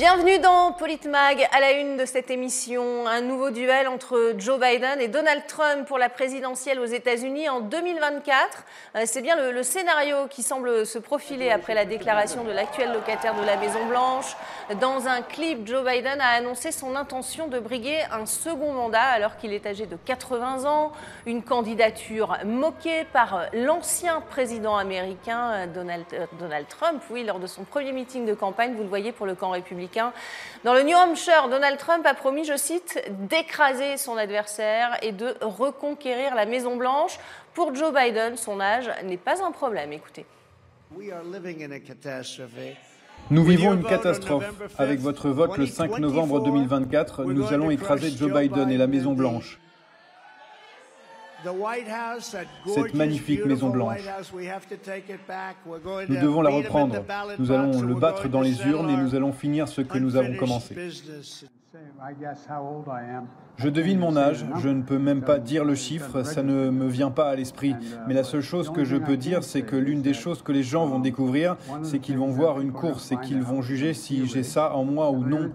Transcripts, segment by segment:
Bienvenue dans Politmag, à la une de cette émission, un nouveau duel entre Joe Biden et Donald Trump pour la présidentielle aux États-Unis en 2024. Euh, c'est bien le, scénario qui semble se profiler après la déclaration de l'actuel locataire de la Maison-Blanche. Dans un clip, Joe Biden a annoncé son intention de briguer un second mandat alors qu'il est âgé de 80 ans, une candidature moquée par l'ancien président américain Donald, euh, Donald Trump, oui, lors de son premier meeting de campagne, vous le voyez pour le camp républicain dans le New Hampshire, Donald Trump a promis, je cite, d'écraser son adversaire et de reconquérir la Maison-Blanche. Pour Joe Biden, son âge n'est pas un problème. Écoutez. Nous vivons une catastrophe. Avec votre vote le 5 novembre 2024, nous allons écraser Joe Biden et la Maison-Blanche cette magnifique Maison Blanche. Nous devons la reprendre. Nous allons le battre dans les urnes et nous allons finir ce que nous avons commencé. Je devine mon âge, je ne peux même pas dire le chiffre, ça ne me vient pas à l'esprit. Mais la seule chose que je peux dire, c'est que l'une des choses que les gens vont découvrir, c'est qu'ils vont voir une course et qu'ils vont juger si j'ai ça en moi ou non.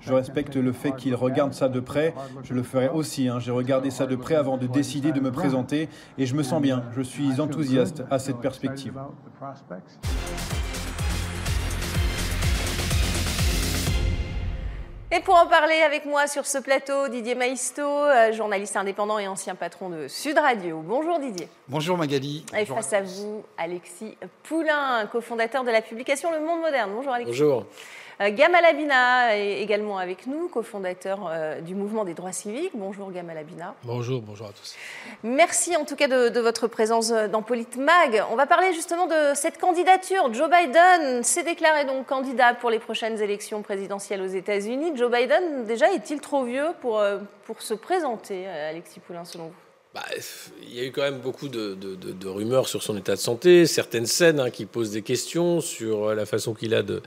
Je respecte le fait qu'il regarde ça de près. Je le ferai aussi. Hein. J'ai regardé ça de près avant de décider de me présenter et je me sens bien. Je suis enthousiaste à cette perspective. Et pour en parler avec moi sur ce plateau, Didier Maisto, euh, journaliste indépendant et ancien patron de Sud Radio. Bonjour Didier. Bonjour Magali. Et face à vous, Alexis Poulain, cofondateur de la publication Le Monde Moderne. Bonjour Alexis. Bonjour. Euh, Gamal Abina est également avec nous, cofondateur euh, du mouvement des droits civiques. Bonjour Gamal Abina. Bonjour, bonjour à tous. Merci en tout cas de, votre présence euh, dans Politmag. On va parler justement de cette candidature. Joe Biden s'est déclaré donc candidat pour les prochaines élections présidentielles aux États-Unis. Joe Biden, déjà, est-il trop vieux pour, pour se présenter, Alexis Poulain, selon vous? Bah, il y a eu quand même beaucoup de, rumeurs sur son état de santé, certaines scènes hein, qui posent des questions sur la façon qu'il a de,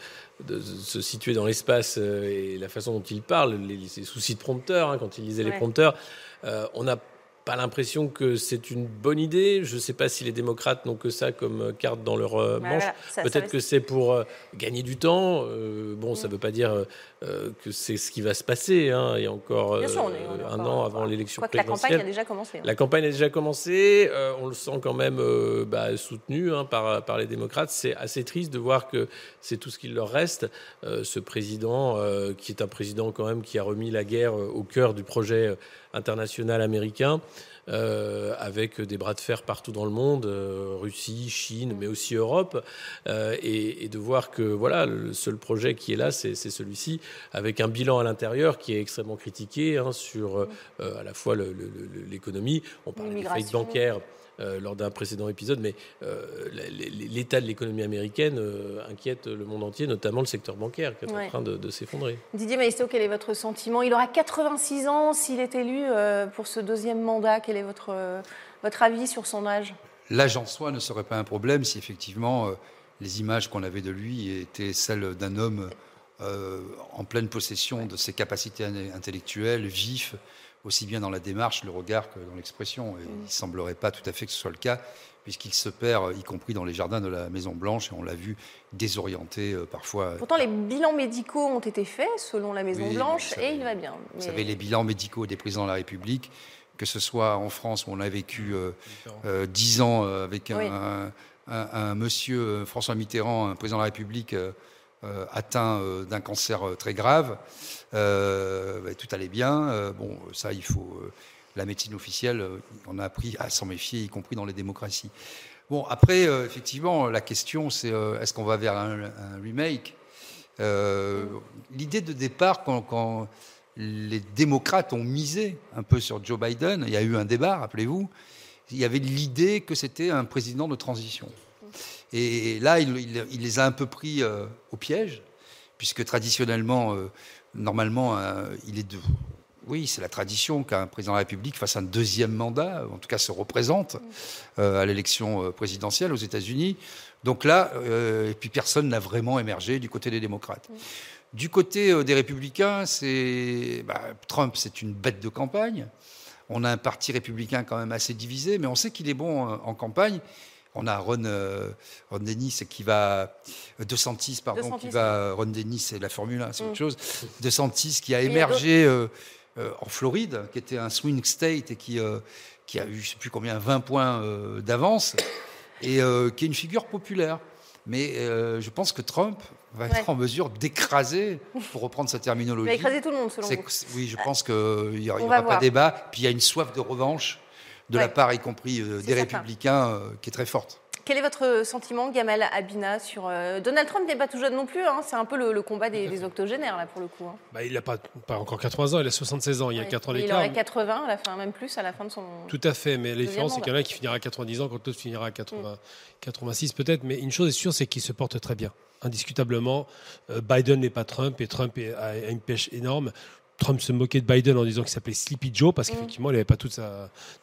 se situer dans l'espace euh, et la façon dont il parle, les, soucis de prompteur, hein, quand il lisait les prompteurs. Euh, on a pas l'impression que c'est une bonne idée. Je ne sais pas si les démocrates n'ont que ça comme euh, carte dans leur manche. Peut-être que c'est pour euh, gagner du temps. bon, ça ne veut pas dire que c'est ce qui va se passer. Hein. Il y a encore un an avant l'élection présidentielle. La campagne a déjà commencé. Hein. La campagne a déjà commencé. on le sent quand même bah, soutenu hein, par, par les démocrates. C'est assez triste de voir que c'est tout ce qu'il leur reste. ce président, qui est un président quand même qui a remis la guerre au cœur du projet international américain. Euh, avec des bras de fer partout dans le monde, euh, Russie, Chine, mais aussi Europe, euh, et, de voir que voilà, le seul projet qui est là, c'est celui-ci, avec un bilan à l'intérieur qui est extrêmement critiqué hein, sur à la fois l'économie, on parle des faillites bancaires. Euh, lors d'un précédent épisode, mais euh, l'état de l'économie américaine euh, inquiète le monde entier, notamment le secteur bancaire qui est en train de, s'effondrer. Didier Maestro, quel est votre sentiment? Il aura 86 ans s'il est élu pour ce deuxième mandat. Quel est votre, votre avis sur son âge? L'âge en soi ne serait pas un problème si effectivement les images qu'on avait de lui étaient celles d'un homme en pleine possession de ses capacités intellectuelles, vif, aussi bien dans la démarche, le regard que dans l'expression. il ne semblerait pas tout à fait que ce soit le cas, puisqu'il se perd, y compris dans les jardins de la Maison Blanche, et on l'a vu désorienté euh, parfois. Pourtant, les bilans médicaux ont été faits selon la Maison Blanche, et il va bien. Vous savez, les bilans médicaux des présidents de la République, que ce soit en France où on a vécu euh, euh, dix ans avec un, un, monsieur François Mitterrand, un président de la République euh, atteint euh, d'un cancer euh, très grave. Bah, tout allait bien. bon, ça, il faut. la médecine officielle, on a appris à s'en méfier, y compris dans les démocraties. Bon, après, effectivement, la question, c'est est-ce qu'on va vers un, remake? L'idée de départ, quand, quand, les démocrates ont misé un peu sur Joe Biden, il y a eu un débat, rappelez-vous, il y avait l'idée que c'était un président de transition. Et là, il, les a un peu pris euh, au piège, puisque traditionnellement, euh, normalement, euh, il est de. Oui, c'est la tradition qu'un président de la République fasse un deuxième mandat, en tout cas se représente à l'élection présidentielle aux États-Unis. Donc là, et puis personne n'a vraiment émergé du côté des démocrates. Du côté des républicains, c'est bah, Trump, c'est une bête de campagne. On a un parti républicain quand même assez divisé, mais on sait qu'il est bon en campagne on a Ron, Ron Dennis qui va De Santis, pardon, qui va Ron Dennis, c'est la Formule 1, c'est autre mm. chose. De Santis qui a émergé en Floride, qui était un swing state et qui qui a eu, je sais plus combien, 20 points d'avance et qui est une figure populaire. Mais je pense que Trump va être en mesure d'écraser, pour reprendre sa terminologie. Il va écraser tout le monde, selon vous. Oui, je pense qu'il n'y aura, pas de débat. Puis il y a une soif de revanche de la part, y compris euh, des républicains, euh, qui est très forte. Quel est votre sentiment, Gamal Abina, sur euh, Donald Trump n'est pas tout jeune non plus. Hein. c'est un peu le, combat des, octogénaires là pour le coup. Hein. Bah, il n'a pas, pas, encore 80 ans, il a 76 ans. Il y a 4 ans d'écart. Il aurait 80 à la fin, même plus à la fin de son. Tout à fait, mais la différence c'est qu'il y en a qui finira à 90 ans, quand l'autre finira à 80, 86 mm. peut-être. Mais une chose est sûre, c'est qu'il se porte très bien indiscutablement. Biden n'est pas Trump et Trump a une pêche énorme. Trump se moquait de Biden en disant qu'il s'appelait Sleepy Joe parce mm. qu'effectivement, il n'avait pas tout,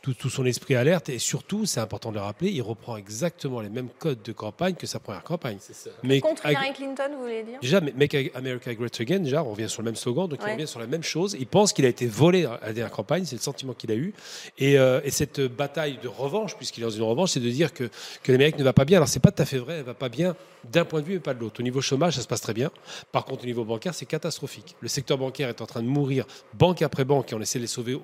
tout, son esprit alerte. Et surtout, c'est important de le rappeler, il reprend exactement les mêmes codes de campagne que sa première campagne. Mais Contre Hillary Clinton, vous voulez dire? Déjà, Make America Great Again, déjà, on revient sur le même slogan, donc il revient sur la même chose. Il pense qu'il a été volé à la dernière campagne, c'est le sentiment qu'il a eu. Et, euh, et, cette bataille de revanche, puisqu'il est dans une revanche, c'est de dire que, que l'Amérique ne va pas bien. Alors, c'est pas tout à fait vrai, elle va pas bien d'un point de vue, mais pas de l'autre. Au niveau chômage, ça se passe très bien. Par contre, au niveau bancaire, c'est catastrophique. Le secteur bancaire est en train de mourir banque après banque et on essaie de les sauver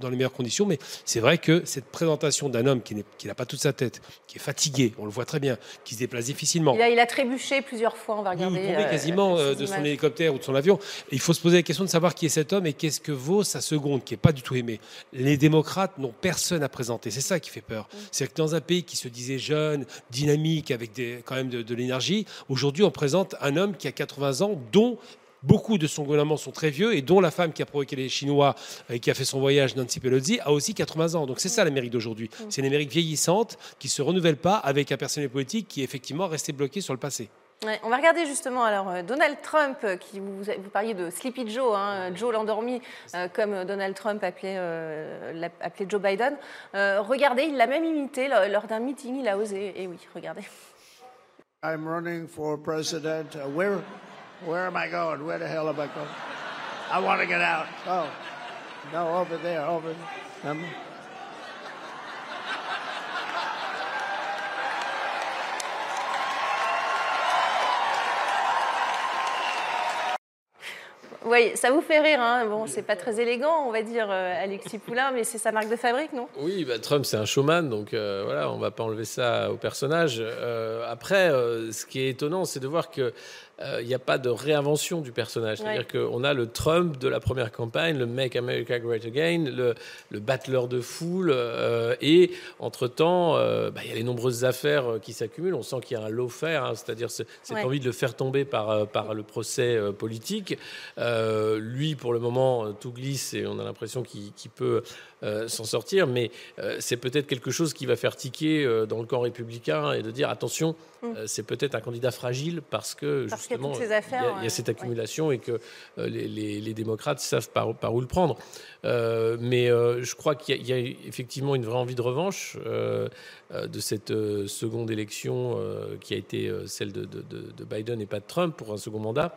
dans les meilleures conditions. Mais c'est vrai que cette présentation d'un homme qui n'a pas toute sa tête, qui est fatigué, on le voit très bien, qui se déplace difficilement. Il a, il a trébuché plusieurs fois, on va regarder. il euh, quasiment euh, de son hélicoptère ou de son avion. il faut se poser la question de savoir qui est cet homme et qu'est-ce que vaut sa seconde, qui n'est pas du tout aimée. Les démocrates n'ont personne à présenter. C'est ça qui fait peur. Mm. C'est que dans un pays qui se disait jeune, dynamique, avec des, quand même de l'énergie, aujourd'hui on présente un homme qui a 80 ans, dont Beaucoup de son gouvernement sont très vieux et dont la femme qui a provoqué les Chinois et qui a fait son voyage, Nancy Pelosi, a aussi 80 ans. Donc c'est ça l'Amérique d'aujourd'hui. Mm. C'est une Amérique vieillissante qui ne se renouvelle pas avec un personnel politique qui est effectivement resté bloqué sur le passé. on va regarder justement alors euh, Donald Trump, euh, qui vous, vous parliez de Sleepy Joe, hein, Joe l'endormi, euh, comme Donald Trump appelait, appelé Joe Biden. regardez, il l'a même imité lors d'un meeting, il a osé. Et oui, regardez. I'm running for president. where Where am I going? Where the hell am I going? I want to get out. Oh, no, over there, over there. Oui, ça vous fait rire. Hein bon, c'est pas très élégant, on va dire, euh, Alexis Poulain, mais c'est sa marque de fabrique, non? Oui, bah, Trump, c'est un showman, donc euh, voilà, on va pas enlever ça au personnage. Euh, après, ce qui est étonnant, c'est de voir que il euh, n'y a pas de réinvention du personnage. C'est-à-dire qu'on a le Trump de la première campagne, le Make America Great Again, le, le battleur de foule, euh, et entre-temps, euh, bah, il y a les nombreuses affaires qui s'accumulent. On sent qu'il y a un lawfare, hein, c'est-à-dire cette envie de le faire tomber par, par le procès politique. lui, pour le moment, tout glisse et on a l'impression qu'il peut s'en sortir, mais c'est peut-être quelque chose qui va faire tiquer dans le camp républicain et de dire attention, mm. c'est peut-être un candidat fragile parce que il y, a, cette accumulation et que euh, les, démocrates savent par, où le prendre. Euh, mais euh, je crois qu'il y, a effectivement une vraie envie de revanche de cette seconde élection qui a été celle de, Biden et pas de Trump pour un second mandat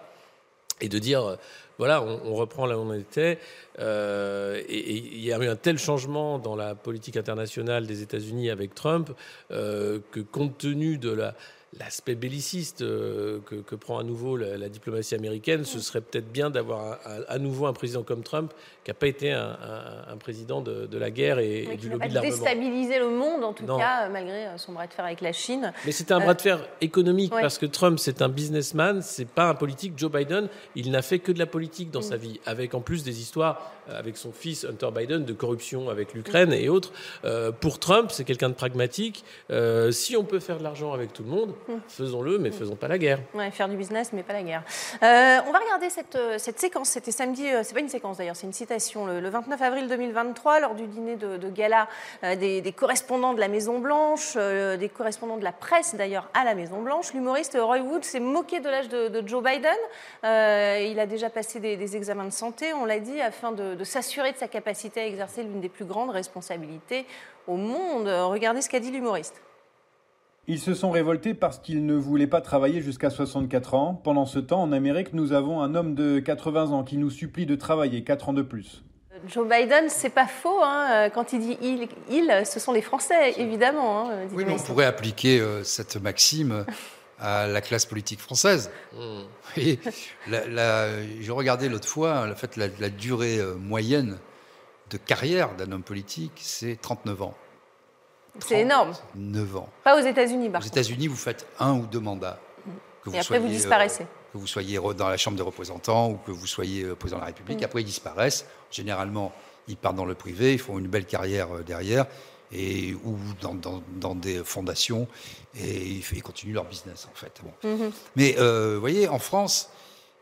et de dire voilà, on, reprend là où on était. et il y a eu un tel changement dans la politique internationale des États-Unis avec Trump que compte tenu de la l'aspect belliciste euh, que, prend à nouveau la, diplomatie américaine, ce serait peut-être bien d'avoir à nouveau un président comme Trump qui n'a pas été un, président de, la guerre et, du lobby de l'armement. déstabiliser le monde, en tout cas, malgré euh, son bras de fer avec la Chine. Mais c'était un bras de fer économique, parce que Trump, c'est un businessman, c'est pas un politique. Joe Biden, il n'a fait que de la politique dans mm. sa vie, avec en plus des histoires euh, avec son fils Hunter Biden de corruption avec l'Ukraine et autres. Euh, pour Trump, c'est quelqu'un de pragmatique. si on peut faire de l'argent avec tout le monde, faisons-le, mais faisons pas la guerre. Faire du business, mais pas la guerre. on va regarder cette, cette séquence. C'était samedi, c'est pas une séquence d'ailleurs, c'est une citation le, 29 avril 2023, lors du dîner de, gala euh, des, correspondants de la Maison-Blanche, euh, des correspondants de la presse d'ailleurs à la Maison-Blanche, l'humoriste Roy Wood s'est moqué de l'âge de, Joe Biden. Euh, il a déjà passé des, examens de santé, on l'a dit, afin de, s'assurer de sa capacité à exercer l'une des plus grandes responsabilités au monde. Regardez ce qu'a dit l'humoriste. Ils se sont révoltés parce qu'ils ne voulaient pas travailler jusqu'à 64 ans. Pendant ce temps, en Amérique, nous avons un homme de 80 ans qui nous supplie de travailler 4 ans de plus. Joe Biden, c'est pas faux. Hein. Quand il dit il, il, ce sont les Français, évidemment. Hein, oui, mais on pourrait appliquer cette maxime à la classe politique française. Mmh. je regardais l'autre fois, en fait, la, la durée moyenne de carrière d'un homme politique, c'est 39 ans. C'est énorme. 9 ans. Pas aux États-Unis, par Aux États-Unis, vous faites un ou deux mandats. Que vous Et après, vous disparaissez. Euh, que vous soyez dans la Chambre des représentants ou que vous soyez euh, président de la République. Mm. Après, ils disparaissent. Généralement, ils partent dans le privé, ils font une belle carrière euh, derrière et, ou dans, des fondations et ils continuent leur business, en fait. Mm-hmm. Mais vous voyez, en France,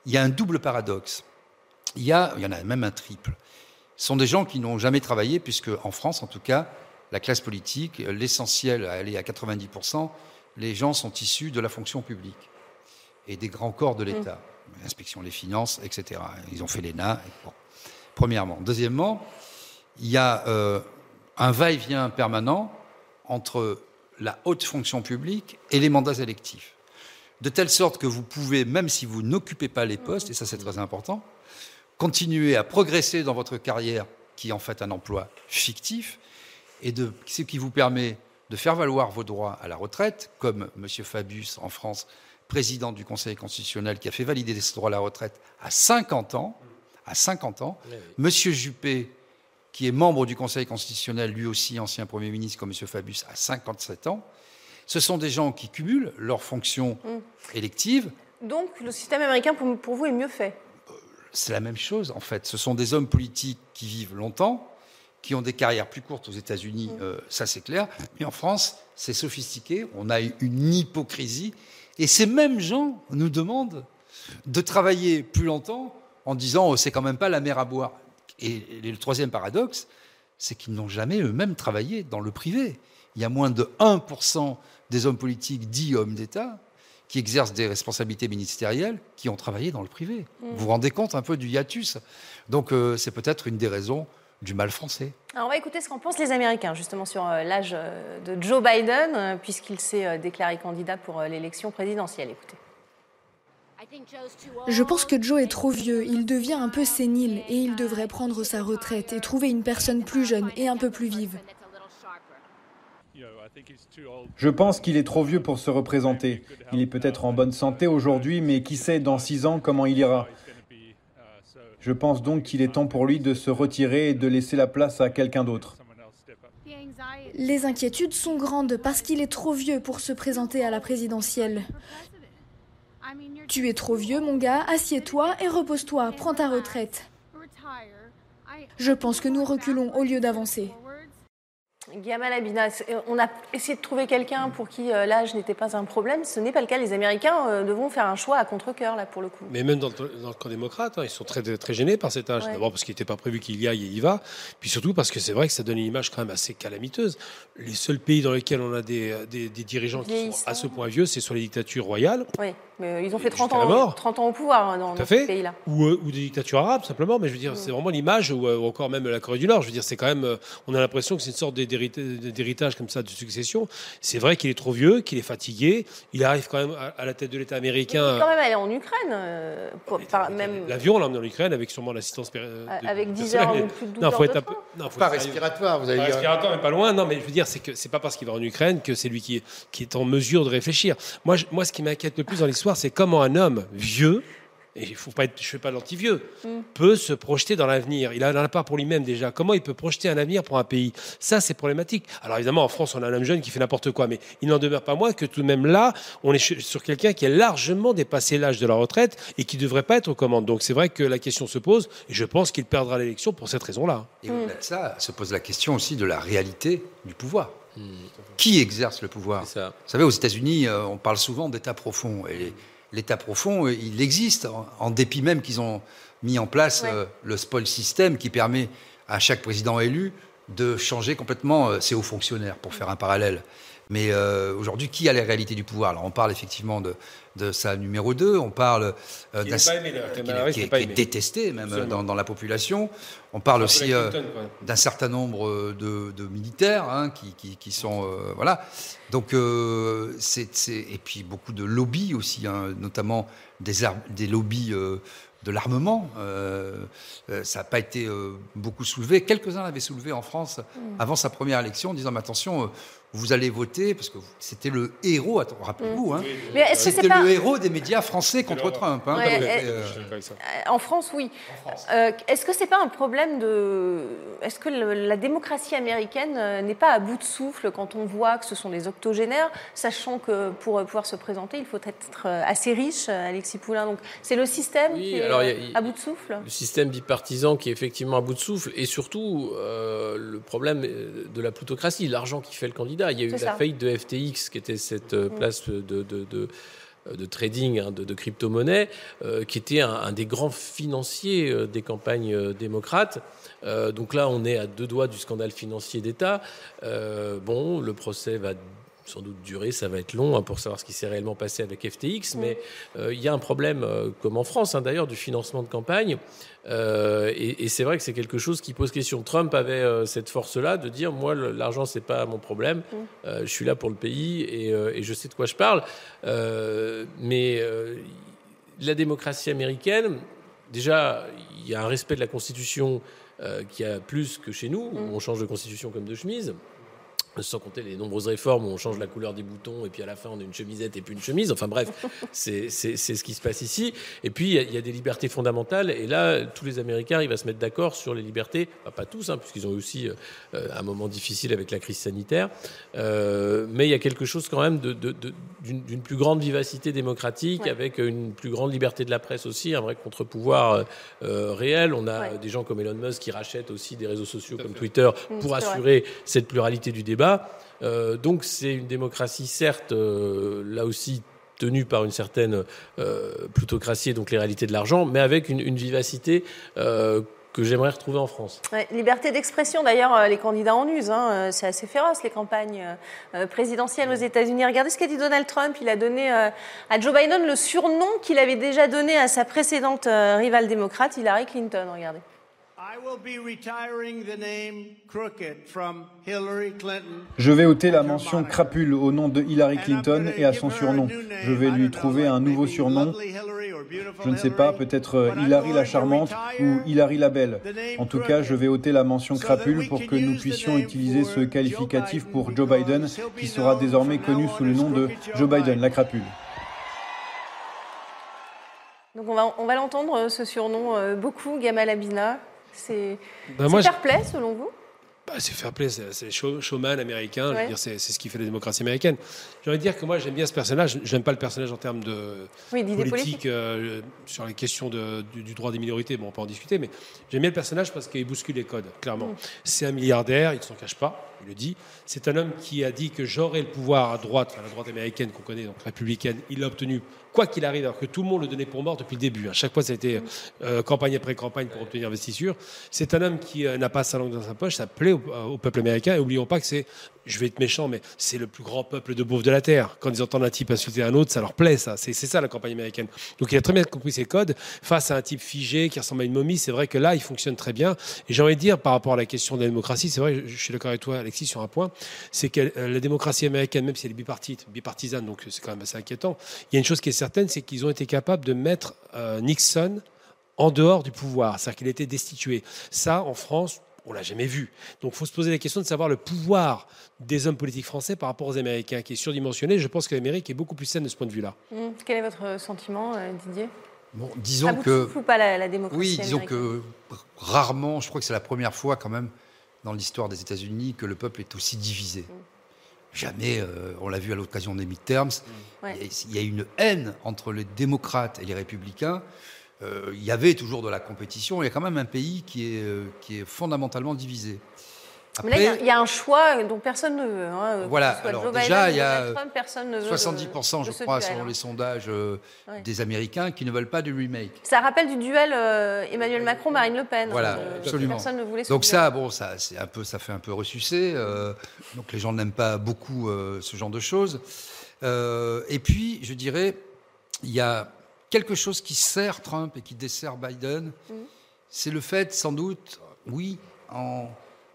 il y a un double paradoxe. Il y, a, il y en a même un triple. Ce sont des gens qui n'ont jamais travaillé, puisque en France, en tout cas, la classe politique, l'essentiel, elle est à 90%, les gens sont issus de la fonction publique et des grands corps de l'État, mmh. l'inspection des finances, etc. Ils ont fait l'ENA. Bon. Premièrement. Deuxièmement, il y a euh, un va-et-vient permanent entre la haute fonction publique et les mandats électifs. De telle sorte que vous pouvez, même si vous n'occupez pas les postes, et ça c'est très important, continuer à progresser dans votre carrière, qui est en fait un emploi fictif, et de, ce qui vous permet de faire valoir vos droits à la retraite, comme M. Fabius en France, président du Conseil constitutionnel, qui a fait valider ses droits à la retraite à 50 ans, à 50 ans, M. Juppé, qui est membre du Conseil constitutionnel, lui aussi ancien Premier ministre comme M. Fabius, à 57 ans. Ce sont des gens qui cumulent leurs fonctions mm. électives. Donc le système américain, pour vous, est mieux fait? C'est la même chose, en fait. Ce sont des hommes politiques qui vivent longtemps, qui ont des carrières plus courtes aux États-Unis, mm. euh, ça c'est clair. Mais en France, c'est sophistiqué, on a une hypocrisie. Et ces mêmes gens nous demandent de travailler plus longtemps en disant oh, c'est quand même pas la mer à boire. Et, le troisième paradoxe, c'est qu'ils n'ont jamais eux-mêmes travaillé dans le privé. Il y a moins de 1% des hommes politiques dits hommes d'État qui exercent des responsabilités ministérielles qui ont travaillé dans le privé. Mm. Vous vous rendez compte un peu du hiatus? Donc euh, c'est peut-être une des raisons du mal français. Alors on va écouter ce qu'en pensent les Américains justement sur euh, l'âge euh, de Joe Biden, euh, puisqu'il s'est déclaré candidat pour l'élection présidentielle. Écoutez. Je pense que Joe est trop vieux, il devient un peu sénile et il devrait prendre sa retraite et trouver une personne plus jeune et un peu plus vive. Je pense qu'il est trop vieux pour se représenter. Il est peut-être en bonne santé aujourd'hui, mais qui sait dans six ans comment il ira. Je pense donc qu'il est temps pour lui de se retirer et de laisser la place à quelqu'un d'autre. Les inquiétudes sont grandes parce qu'il est trop vieux pour se présenter à la présidentielle. Tu es trop vieux, mon gars, assieds-toi et repose-toi, prends ta retraite. Je pense que nous reculons au lieu d'avancer. Gamal Abina, euh, on a essayé de trouver quelqu'un pour qui euh, l'âge n'était pas un problème. Ce n'est pas le cas. Les Américains euh, devront faire un choix à contre-coeur, là, pour le coup. Mais même dans le, camp démocrate, hein, ils sont très, très gênés par cet âge. D'abord parce qu'il n'était pas prévu qu'il y aille et il y va. Puis surtout parce que c'est vrai que ça donne une image quand même assez calamiteuse. Les seuls pays dans lesquels on a des, des, dirigeants qui sont à ce point vieux, c'est sur les dictatures royales. Oui, mais ils ont fait 30 ans, 30 ans au pouvoir hein, dans, ces pays-là. Ou, ou, des dictatures arabes, simplement. Mais je veux dire, c'est vraiment l'image, ou, encore même la Corée du Nord. Je veux dire, c'est quand même. On a l'impression que c'est une sorte d'héritage comme ça de succession. C'est vrai qu'il est trop vieux, qu'il est fatigué. Il arrive quand même à, la tête de l'État américain. Il quand même aller en Ukraine. Euh, même... L'avion l'a emmené en Ukraine avec sûrement l'assistance. Euh, avec 10 heures ou plus de 12 non, faut être non, faut pas respiratoire, vous avez pas respiratoire, mais pas loin. Non, mais je veux dire, c'est que c'est pas parce qu'il va en Ukraine que c'est lui qui est, qui est en mesure de réfléchir. Moi, moi, ce qui m'inquiète le plus dans l'histoire, c'est comment un homme vieux et il faut pas être, je ne fais pas l'antivieux, mm. peut se projeter dans l'avenir. Il n'en a pas pour lui-même déjà. Comment il peut projeter un avenir pour un pays? Ça, c'est problématique. Alors évidemment, en France, on a un homme jeune qui fait n'importe quoi, mais il n'en demeure pas moins que tout de même là, on est sur quelqu'un qui a largement dépassé l'âge de la retraite et qui ne devrait pas être aux commandes. Donc c'est vrai que la question se pose, et je pense qu'il perdra l'élection pour cette raison-là. Et au-delà de ça, se pose la question aussi de la réalité du pouvoir. Mm. Qui exerce le pouvoir Vous savez, aux États-Unis, euh, on parle souvent d'État profond. Et l'État profond, euh, il existe, en dépit même qu'ils ont mis en place euh, le spoil system qui permet à chaque président élu de changer complètement ses hauts fonctionnaires, pour faire un parallèle. Mais aujourd'hui, qui a les réalités du pouvoir? Alors, on parle effectivement de, de sa numéro 2. On parle euh, d'un qui, est, détesté même dans, la population. On parle aussi euh, d'un certain nombre de, militaires hein, qui, qui, sont euh, voilà. Donc c'est et puis beaucoup de lobbies aussi, hein, notamment des, des lobbies de l'armement. ça n'a pas été beaucoup soulevé. Quelques-uns l'avaient soulevé en France mm. avant sa première élection, en disant mais attention, vous allez voter parce que c'était le héros, rappelez-vous, hein, c'était le héros des médias français contre Trump. Hein, euh, en France, oui. Euh, est-ce que c'est pas un problème de, est-ce que la démocratie américaine euh, n'est pas à bout de souffle quand on voit que ce sont des octogénaires, sachant que pour pouvoir se présenter, il faut être assez riche, Alexis Poulain. Donc c'est le système qui est à bout de souffle? Le système bipartisan qui est effectivement à bout de souffle, et surtout le problème de la plutocratie, l'argent qui fait le candidat. Il y a eu la faillite de FTX, qui était cette euh, mm. place de, de, de de trading hein, de, crypto-monnaies, euh, qui était un, des grands financiers euh, des campagnes démocrates. donc là, on est à deux doigts du scandale financier d'État. bon, le procès va sans doute durer, ça va être long hein, pour savoir ce qui s'est réellement passé avec FTX, mais il y a un problème, comme en France hein, d'ailleurs, du financement de campagne. Euh, et, c'est vrai que c'est quelque chose qui pose question. Trump avait euh, cette force-là de dire moi l'argent c'est pas mon problème, mm. euh, je suis là pour le pays et, et, je sais de quoi je parle. mais la démocratie américaine, déjà il y a un respect de la Constitution qui a plus que chez nous, où mm. on change de constitution comme de chemise sans compter les nombreuses réformes où on change la couleur des boutons et puis à la fin on a une chemisette et puis une chemise. Enfin bref, c'est ce qui se passe ici. Et puis il y, a des libertés fondamentales et là tous les Américains arrivent à se mettre d'accord sur les libertés, pas tous, hein, puisqu'ils ont eu aussi euh, un moment difficile avec la crise sanitaire, euh, mais il y a quelque chose quand même d'une de, plus grande vivacité démocratique avec une plus grande liberté de la presse aussi, un vrai contre-pouvoir euh, réel. On a des gens comme Elon Musk qui rachètent aussi des réseaux sociaux comme Twitter pour assurer cette pluralité du débat euh, donc c'est une démocratie, certes, euh, là aussi tenue par une certaine euh, plutocratie et donc les réalités de l'argent, mais avec une, vivacité que j'aimerais retrouver en France. liberté d'expression, d'ailleurs, les candidats en usent. Hein, c'est assez féroce, les campagnes présidentielles aux États-Unis. Regardez ce qu'a dit Donald Trump. Il a donné à Joe Biden le surnom qu'il avait déjà donné à sa précédente rivale démocrate, Hillary Clinton. Regardez. Je vais ôter la mention crapule au nom de Hillary Clinton et à son surnom. Je vais lui trouver un nouveau surnom. Je ne sais pas, peut-être euh, Hillary la charmante ou Hillary la belle. En tout cas, je vais ôter la mention crapule pour que nous puissions utiliser ce qualificatif pour Joe Biden qui sera désormais connu sous le nom de Joe Biden la crapule. Donc on va, on va l'entendre, euh, ce surnom, euh, beaucoup, Gamal Abina. C'est bah, fair play selon vous? Bah, c'est fair play, c'est showman américain, c'est ce qui fait la démocratie américaine. J'ai envie de dire que moi j'aime bien ce personnage, j'aime pas le personnage en termes de politique, euh, sur les questions de, du, droit des minorités, bon on peut en discuter, mais j'aime bien le personnage parce qu'il bouscule les codes, clairement. Mm. C'est un milliardaire, il ne s'en cache pas, il le dit. C'est un homme qui a dit que j'aurai le pouvoir à droite, à la droite américaine qu'on connaît, donc républicaine, il l'a obtenu quoi qu'il arrive, alors que tout le monde le donnait pour mort depuis le début. À chaque fois, ça a été euh, campagne après campagne pour obtenir investiture. C'est un homme qui euh, n'a pas sa langue dans sa poche, ça plaît au, peuple américain. Et oublions pas que c'est, je vais être méchant, mais c'est le plus grand peuple de beaufs de la Terre. Quand ils entendent un type insulter un autre, ça leur plaît, ça. C'est ça la campagne américaine. Donc il a très bien compris ses codes. Face à un type figé qui ressemble à une momie, c'est vrai que là, il fonctionne très bien. Et j'ai envie de dire, par rapport à la question de la démocratie, c'est vrai, je suis d'accord avec toi, Alexis, sur un point, c'est que euh, la démocratie américaine, même si elle est bipartisane, donc c'est quand même assez inquiétant, il y a une chose qui est certaine, c'est qu'ils ont été capable de mettre euh, Nixon en dehors du pouvoir, c'est-à-dire qu'il était destitué. Ça, en France, on l'a jamais vu. Donc, il faut se poser la question de savoir le pouvoir des hommes politiques français par rapport aux Américains, qui est surdimensionné. Je pense que l'Amérique est beaucoup plus saine de ce point de vue-là. Mmh. Quel est votre sentiment, euh, Didier? Bon, disons que pas la, démocratie oui, disons que rarement, je crois que c'est la première fois quand même dans l'histoire des États-Unis que le peuple est aussi divisé. Mmh. Jamais, euh, on l'a vu à l'occasion des midterms, mmh. il y a une haine entre les démocrates et les républicains. Euh, il y avait toujours de la compétition. Il y a quand même un pays qui est, euh, qui est fondamentalement divisé. Mais là, il y, a un choix dont personne ne veut. Hein, voilà, alors déjà, il y a Trump, 70%, je crois, selon les sondages euh, des Américains, qui ne veulent pas du remake. Ça rappelle du duel Emmanuel Macron-Marine Le Pen. Voilà, absolument. Personne ne voulait donc ça, bon, ça, un peu, ça fait un peu ressucé. donc les gens n'aiment pas beaucoup ce genre de choses. et puis, je dirais, il y a quelque chose qui sert Trump et qui dessert Biden, mm. c'est le fait, sans doute, oui, en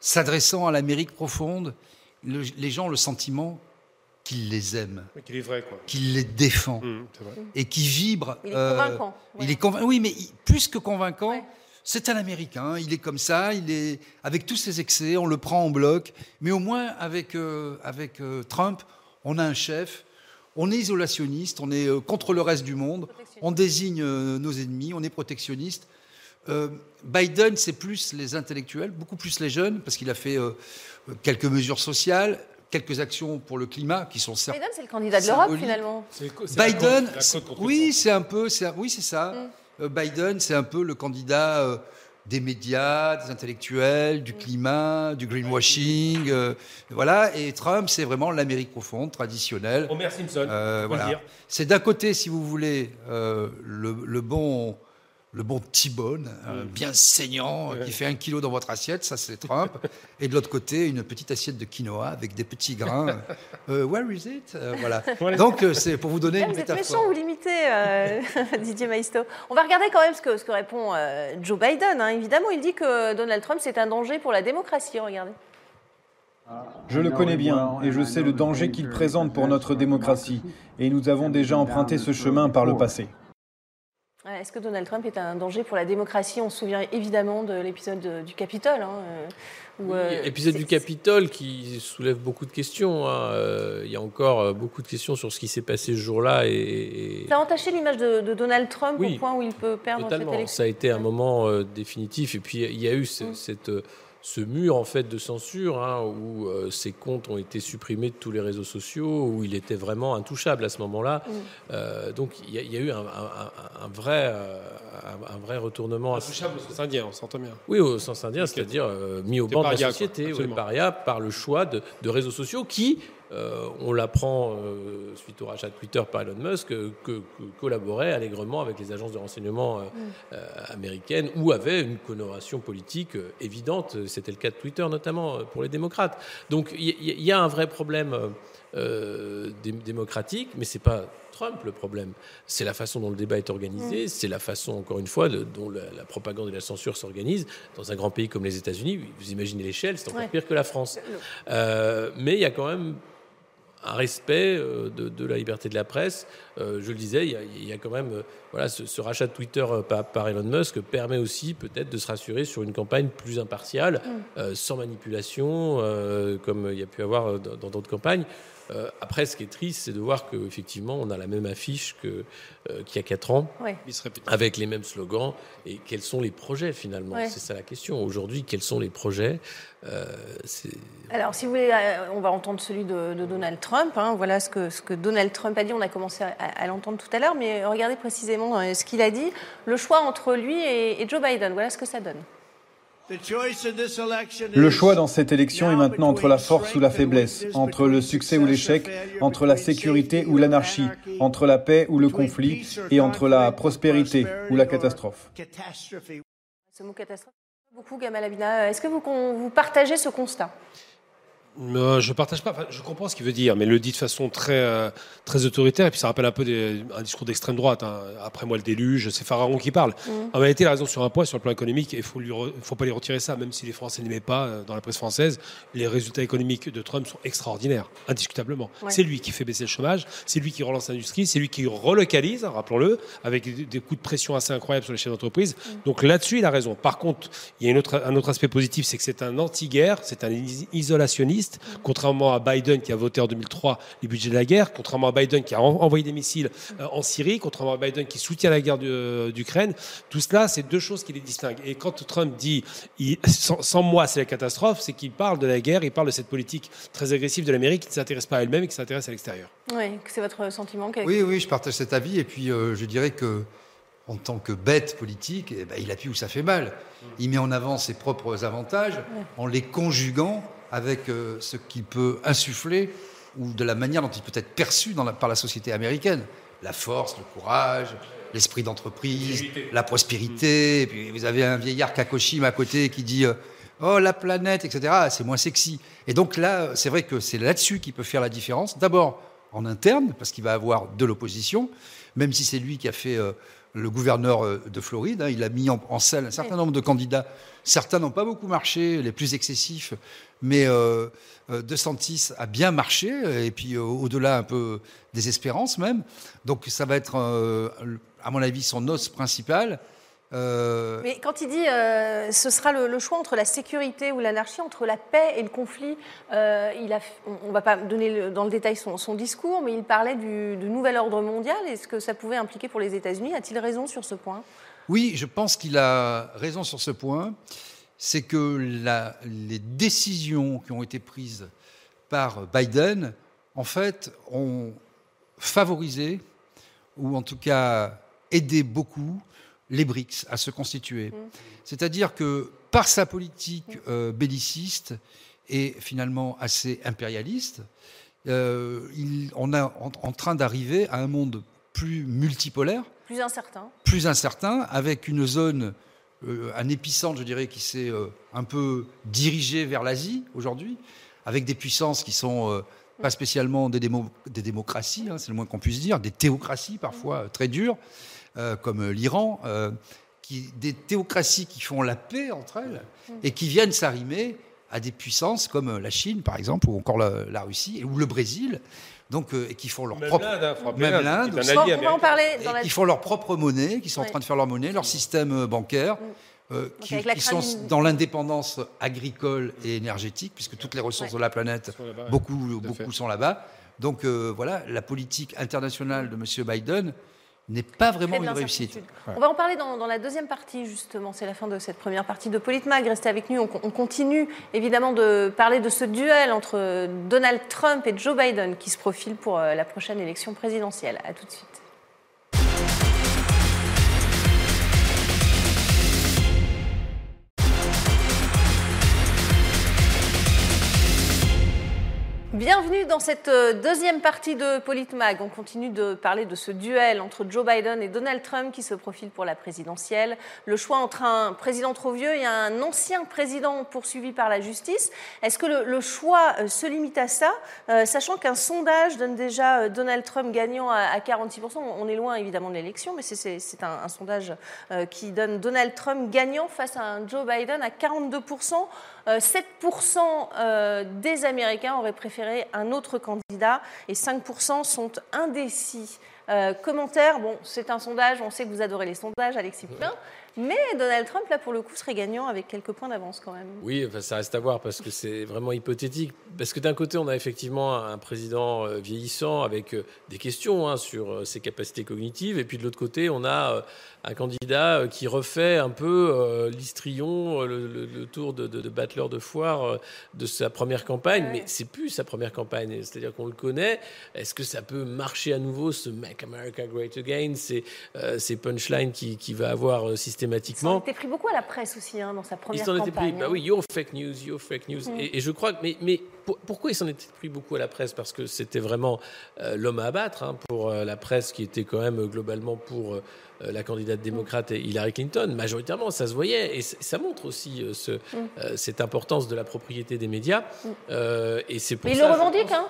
s'adressant à l'Amérique profonde, les gens ont le sentiment qu'il les aime, qu'il est vrai, qu'il les défend mmh, et qui vibre. Il est convaincant. Il est Oui, mais plus que convaincant. C'est un Américain, il est comme ça, il est avec tous ses excès, on le prend en bloc, mais au moins avec, avec Trump, on a un chef, on est isolationniste, on est contre le reste du monde, on désigne nos ennemis, on est protectionniste. Euh, Biden, c'est plus les intellectuels, beaucoup plus les jeunes, parce qu'il a fait euh, quelques mesures sociales, quelques actions pour le climat qui sont certes. Biden, c'est le candidat de l'Europe finalement. Biden, oui, c'est un peu, oui, c'est ça. Mm. Euh, Biden, c'est un peu le candidat des médias, des intellectuels, du climat, du greenwashing, voilà. Et Trump, c'est vraiment l'Amérique profonde, traditionnelle. Homer Simpson. voilà. C'est d'un côté, si vous voulez, le, le, bon le bon T-bone, euh, mm. bien saignant, qui fait un kilo dans votre assiette, ça c'est Trump. Et de l'autre côté, une petite assiette de quinoa avec des petits grains. Euh, where is it? Euh, Voilà. Donc c'est pour vous donner une métaphore. Vous êtes méchant ou limité, Didier Maisto. On va regarder quand même ce que, ce que répond Joe Biden. Hein. Évidemment, il dit que Donald Trump c'est un danger pour la démocratie. Regardez. Je le connais bien et je sais le danger qu'il présente pour notre démocratie. Et nous avons déjà emprunté ce chemin par le passé. Est-ce que Donald Trump est un danger pour la démocratie? On se souvient évidemment de l'épisode du Capitole. Hein, euh, euh, épisode du Capitole qui soulève beaucoup de questions. Hein. Euh, il y a encore beaucoup de questions sur ce qui s'est passé ce jour-là. Et, Ça a entaché l'image de, Donald Trump au point où il peut perdre cette élection. Ça a été un moment définitif. Et puis il y a eu mm. cette ce mur en fait de censure hein, où euh, ses comptes ont été supprimés de tous les réseaux sociaux, où il était vraiment intouchable à ce moment-là. Euh, donc il y, a eu un, vrai, euh, un, vrai retournement. Intouchable au sens indien, on s'entend bien. Oui, au sens indien, c'est-à-dire mis au banc de la société, paria par le choix de, de réseaux sociaux qui euh, on l'apprend euh, suite au rachat de Twitter par Elon Musk, que, collaborait allègrement avec les agences de renseignement euh, mm. américaines ou avait une coloration politique évidente. C'était le cas de Twitter notamment pour les démocrates. Donc il y, a un vrai problème démocratique, mais c'est pas Trump le problème. C'est la façon dont le débat est organisé, mm. c'est la façon, encore une fois, dont la, propagande et la censure s'organisent. Dans un grand pays comme les États-Unis, vous imaginez l'échelle, c'est encore pire que la France. mais il y a quand même un respect euh, de, la liberté de la presse. Euh, je le disais, il y a, quand même euh, voilà, ce, rachat de Twitter par, Elon Musk permet aussi peut-être de se rassurer sur une campagne plus impartiale, mm. sans manipulation, comme il y a pu avoir dans d'autres campagnes. Euh, après, ce qui est triste, c'est de voir qu'effectivement, on a la même affiche qu'il euh, y a 4 ans, avec les mêmes slogans. Et quels sont les projets finalement? C'est ça la question. Aujourd'hui, quels sont les projets? Euh, Alors, si vous voulez, on va entendre celui de, Donald Trump. Hein. Voilà ce que, ce que, Donald Trump a dit. On a commencé à, l'entendre tout à l'heure, mais regardez précisément ce qu'il a dit. Le choix entre lui et Joe Biden, voilà ce que ça donne. Le choix dans cette élection est maintenant entre la force ou la faiblesse, entre le succès ou l'échec, entre la sécurité ou l'anarchie, entre la paix ou le conflit, et entre la prospérité ou la catastrophe. Ce mot catastrophe, beaucoup, Gamal Abina. Est-ce que vous, vous partagez ce constat? Je je partage pas. je comprends ce qu'il veut dire, mais il le dit de façon très, euh, très autoritaire. Et puis ça rappelle un peu un discours d'extrême droite. Hein. Après moi, le déluge, c'est Pharaon qui parle. Mmh. En réalité, il a raison sur un point, sur le plan économique. Il faut, lui faut pas lui retirer ça, même si les Français n'aimaient pas euh, dans la presse française. Les résultats économiques de Trump sont extraordinaires, indiscutablement. C'est lui qui fait baisser le chômage, c'est lui qui relance l'industrie, c'est lui qui relocalise, rappelons-le, avec des coups de pression assez incroyables sur les chefs d'entreprise. Mmh. Donc là-dessus, il a raison. Par contre, il y a une autre, un autre aspect positif, c'est que c'est un anti-guerre, c'est un isolationniste contrairement à Biden qui a voté en 2003 les budgets de la guerre, contrairement à Biden qui a envoyé des missiles euh, en Syrie, contrairement à Biden qui soutient la guerre euh, d'Ukraine. Tout cela, c'est deux choses qui les distinguent. Et quand Trump dit sans, moi, c'est la catastrophe, c'est qu'il parle de la guerre, il parle de cette politique très agressive de l'Amérique qui ne s'intéresse pas à elle-même et qui s'intéresse à l'extérieur. Oui, c'est votre sentiment Oui, oui, je partage cet avis. Et puis, euh, je dirais que en tant que bête politique, eh ben, il appuie où ça fait mal. Il met en avant ses propres avantages en les conjuguant avec euh, ce qu'il peut insuffler ou de la manière dont il peut être perçu par la société américaine. La force, le courage, l'esprit d'entreprise, la prospérité. Et puis vous avez un vieillard Kakoshim à côté qui dit euh, Oh, la planète, etc. C'est moins sexy. Et donc là, c'est vrai que c'est là-dessus qu'il peut faire la différence. D'abord en interne, parce qu'il va avoir de l'opposition, même si c'est lui qui a fait. Euh, le gouverneur de Floride. Hein, il a mis en, scène un certain nombre de candidats. Certains n'ont pas beaucoup marché, les plus excessifs, mais De Santis a bien marché, et puis au-delà un peu des espérances même. Donc ça va être, à mon avis, son os principal. Euh, Mais quand il dit euh, ce sera le, choix entre la sécurité ou l'anarchie, entre la paix et le conflit, euh, il a, on ne va pas donner dans le détail son, discours, mais il parlait du, nouvel ordre mondial. Est-ce que ça pouvait impliquer pour les États-Unis? A-t-il raison sur ce point? Oui, je pense qu'il a raison sur ce point. C'est que les décisions qui ont été prises par Biden, en fait, ont favorisé, ou en tout cas aidé beaucoup, les BRICS à se constituer. Mm. C'est-à-dire que par sa politique euh, belliciste et finalement assez impérialiste, euh, on est en, train d'arriver à un monde plus multipolaire, plus incertain, plus incertain, avec une zone, un épicentre, je dirais, qui s'est un peu dirigé vers l'Asie aujourd'hui, avec des puissances qui sont pas spécialement des, démocraties, hein, c'est le moins qu'on puisse dire, des théocraties parfois très dures. Euh, comme l'Iran, euh, des théocraties qui font la paix entre elles et qui viennent s'arrimer à des puissances comme la Chine, par exemple, ou encore la, Russie, ou le Brésil, donc euh, et qui font leur propre hein, même l'Inde, qui font leur propre monnaie, qui sont en train de faire leur monnaie, leur système bancaire. Mm. qui, sont dans l'indépendance agricole et énergétique, puisque toutes les ressources de la planète, beaucoup, beaucoup sont là-bas. Donc voilà, la politique internationale de M. Biden n'est pas vraiment une réussite. On va en parler dans, la deuxième partie, justement. C'est la fin de cette première partie de Politmag. Restez avec nous. On, continue évidemment de parler de ce duel entre Donald Trump et Joe Biden qui se profile pour euh, la prochaine élection présidentielle. A tout de suite. Bienvenue dans cette euh, deuxième partie de Politmag. On continue de parler de ce duel entre Joe Biden et Donald Trump qui se profile pour la présidentielle. Le choix entre un président trop vieux et un ancien président poursuivi par la justice. Est-ce que le, choix euh, se limite à ça, euh, sachant qu'un sondage donne déjà Donald Trump gagnant à, 46%. On est loin évidemment de l'élection, mais c'est un, sondage qui donne Donald Trump gagnant face à un Joe Biden à 42%. 7% des Américains auraient préféré un autre candidat et 5% sont indécis. Euh, commentaire, bon, c'est un sondage, on sait que vous adorez les sondages, Alexis Poulain. Mais Donald Trump, là, pour le coup, serait gagnant avec quelques points d'avance quand même. Oui, enfin, ça reste à voir parce que c'est vraiment hypothétique. Parce que d'un côté, on a effectivement un président euh, vieillissant avec euh, des questions hein, sur euh, ses capacités cognitives. Et puis de l'autre côté, on a un candidat qui refait un peu l'histrion, le, tour de, de, battleur de foire de sa première campagne. Mais c'est plus sa première campagne. C'est-à-dire qu'on le connaît. Est-ce que ça peut marcher à nouveau, ce Make America Great Again? Ces, ces punchlines qui va avoir systématiquement systématiquement. Il s'en pris beaucoup à la presse aussi hein, dans sa première il campagne. Pris, bah oui, your fake news, your fake news. Mm. Et, je crois que, mais, mais pourquoi il s'en était pris beaucoup à la presse? Parce que c'était vraiment euh, l'homme à abattre hein, pour euh, la presse qui était quand même globalement pour euh, euh, la candidate démocrate et Hillary Clinton, majoritairement, ça se voyait. Et ça montre aussi euh, ce, mm. euh, cette importance de la propriété des médias. Mm. et c'est Mais ils le revendiquent, hein.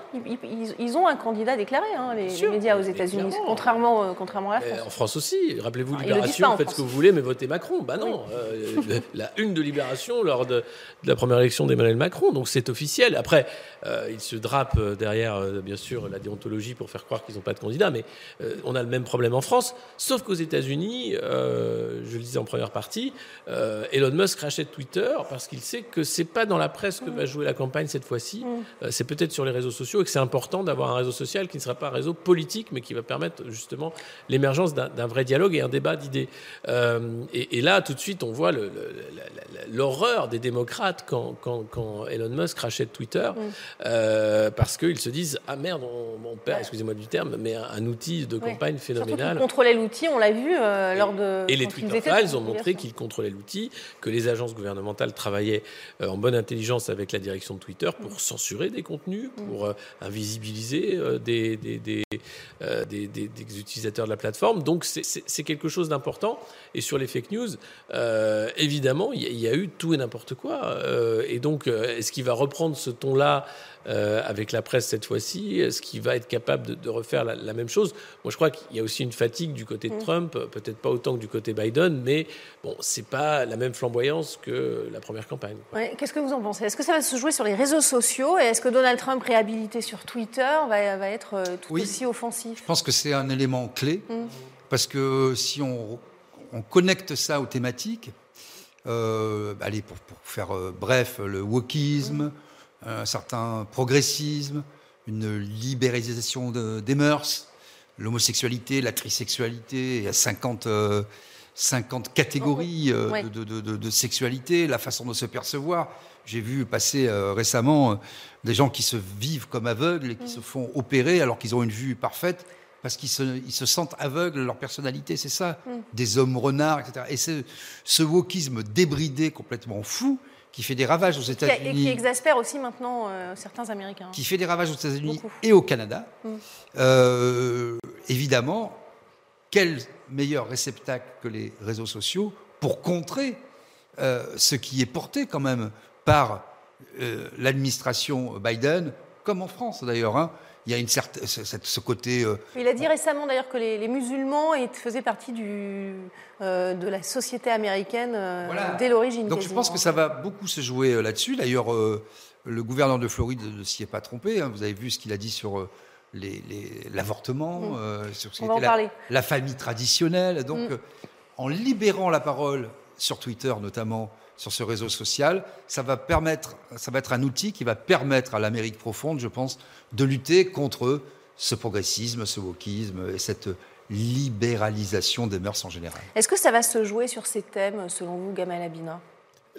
ils, ont un candidat déclaré, hein, les, médias aux États-Unis, contrairement, contrairement à la France. en France aussi, rappelez-vous Libération, faites ce que vous voulez, mais votez Macron. Bah non, la une de Libération lors de, la première élection d'Emmanuel Macron, donc c'est officiel. Après, ils se drapent derrière, bien sûr, la déontologie pour faire croire qu'ils n'ont pas de candidat, mais on a le même problème en France, sauf qu'aux États unis euh, je le disais en première partie, euh, Elon Musk rachète Twitter parce qu'il sait que c'est pas dans la presse que va jouer la campagne cette fois-ci. Mm. Euh, c'est peut-être sur les réseaux sociaux et que c'est important d'avoir un réseau social qui ne sera pas un réseau politique, mais qui va permettre justement l'émergence d'un vrai dialogue et un débat d'idées. Et, là, tout de suite, on voit l'horreur des démocrates quand, quand, Elon Musk rachète Twitter mm. Parce qu'ils se disent ah merde, on, perd, excusez-moi du terme, mais un, outil de campagne phénoménal. contrôler l'outil, on l'a vu euh, lors de. Et les Twitter Files ont montré qu'ils contrôlaient l'outil, que les agences gouvernementales travaillaient euh, en bonne intelligence avec la direction de Twitter pour mm. censurer des contenus, mm. pour euh, invisibiliser des des, des, des, utilisateurs de la plateforme. Donc c'est quelque chose d'important. Et sur les fake news, évidemment, il y, y, a eu tout et n'importe quoi. et donc, est-ce qu'il va reprendre ce ton-là euh, avec la presse cette fois-ci Est-ce qu'il va être capable de, refaire la, même chose? Moi, je crois qu'il y a aussi une fatigue du côté de mm. Trump peut-être pas autant que du côté Biden, mais bon, c'est pas la même flamboyance que la première campagne. Qu'est-ce que vous en pensez? Est-ce que ça va se jouer sur les réseaux sociaux? Et est-ce que Donald Trump, réhabilité sur Twitter, va, va être tout aussi offensif? Je pense que c'est un élément clé mm. parce que si on, on, connecte ça aux thématiques, euh, allez, pour, pour faire euh, bref, le wokisme, mm. Un certain progressisme, une libéralisation des mœurs, l'homosexualité, la trisexualité, il y a 50, 50 catégories euh, de, sexualité, la façon de se percevoir. J'ai vu passer euh, récemment euh, des gens qui se vivent comme aveugles et qui se font opérer alors qu'ils ont une vue parfaite parce qu'ils se, sentent aveugles leur personnalité, c'est ça. Des hommes renards, etc. Et ce wokisme débridé, complètement fou, qui fait des ravages aux États-Unis. Et qui exaspère aussi maintenant certains Américains. Qui fait des ravages aux États-Unis et au Canada. Mm. évidemment, quel meilleur réceptacle que les réseaux sociaux pour contrer euh, ce qui est porté quand même par euh, l'administration Biden, comme en France d'ailleurs. Hein. Il y a une certaine, ce côté. Euh, Il a dit récemment d'ailleurs que les, musulmans faisaient partie du, de la société américaine dès l'origine. Donc je pense que ça va beaucoup se jouer là-dessus. D'ailleurs, le gouverneur de Floride ne s'y est pas trompé. Hein. Vous avez vu ce qu'il a dit sur l'avortement, euh, sur ce la, la, famille traditionnelle. Donc, mm. euh, en libérant la parole sur Twitter, notamment sur ce réseau social, ça va permettre, ça va être un outil qui va permettre à l'Amérique profonde, je pense, de lutter contre ce progressisme, ce wokisme et cette libéralisation des mœurs en général. Est-ce que ça va se jouer sur ces thèmes, selon vous, Gamal Abina?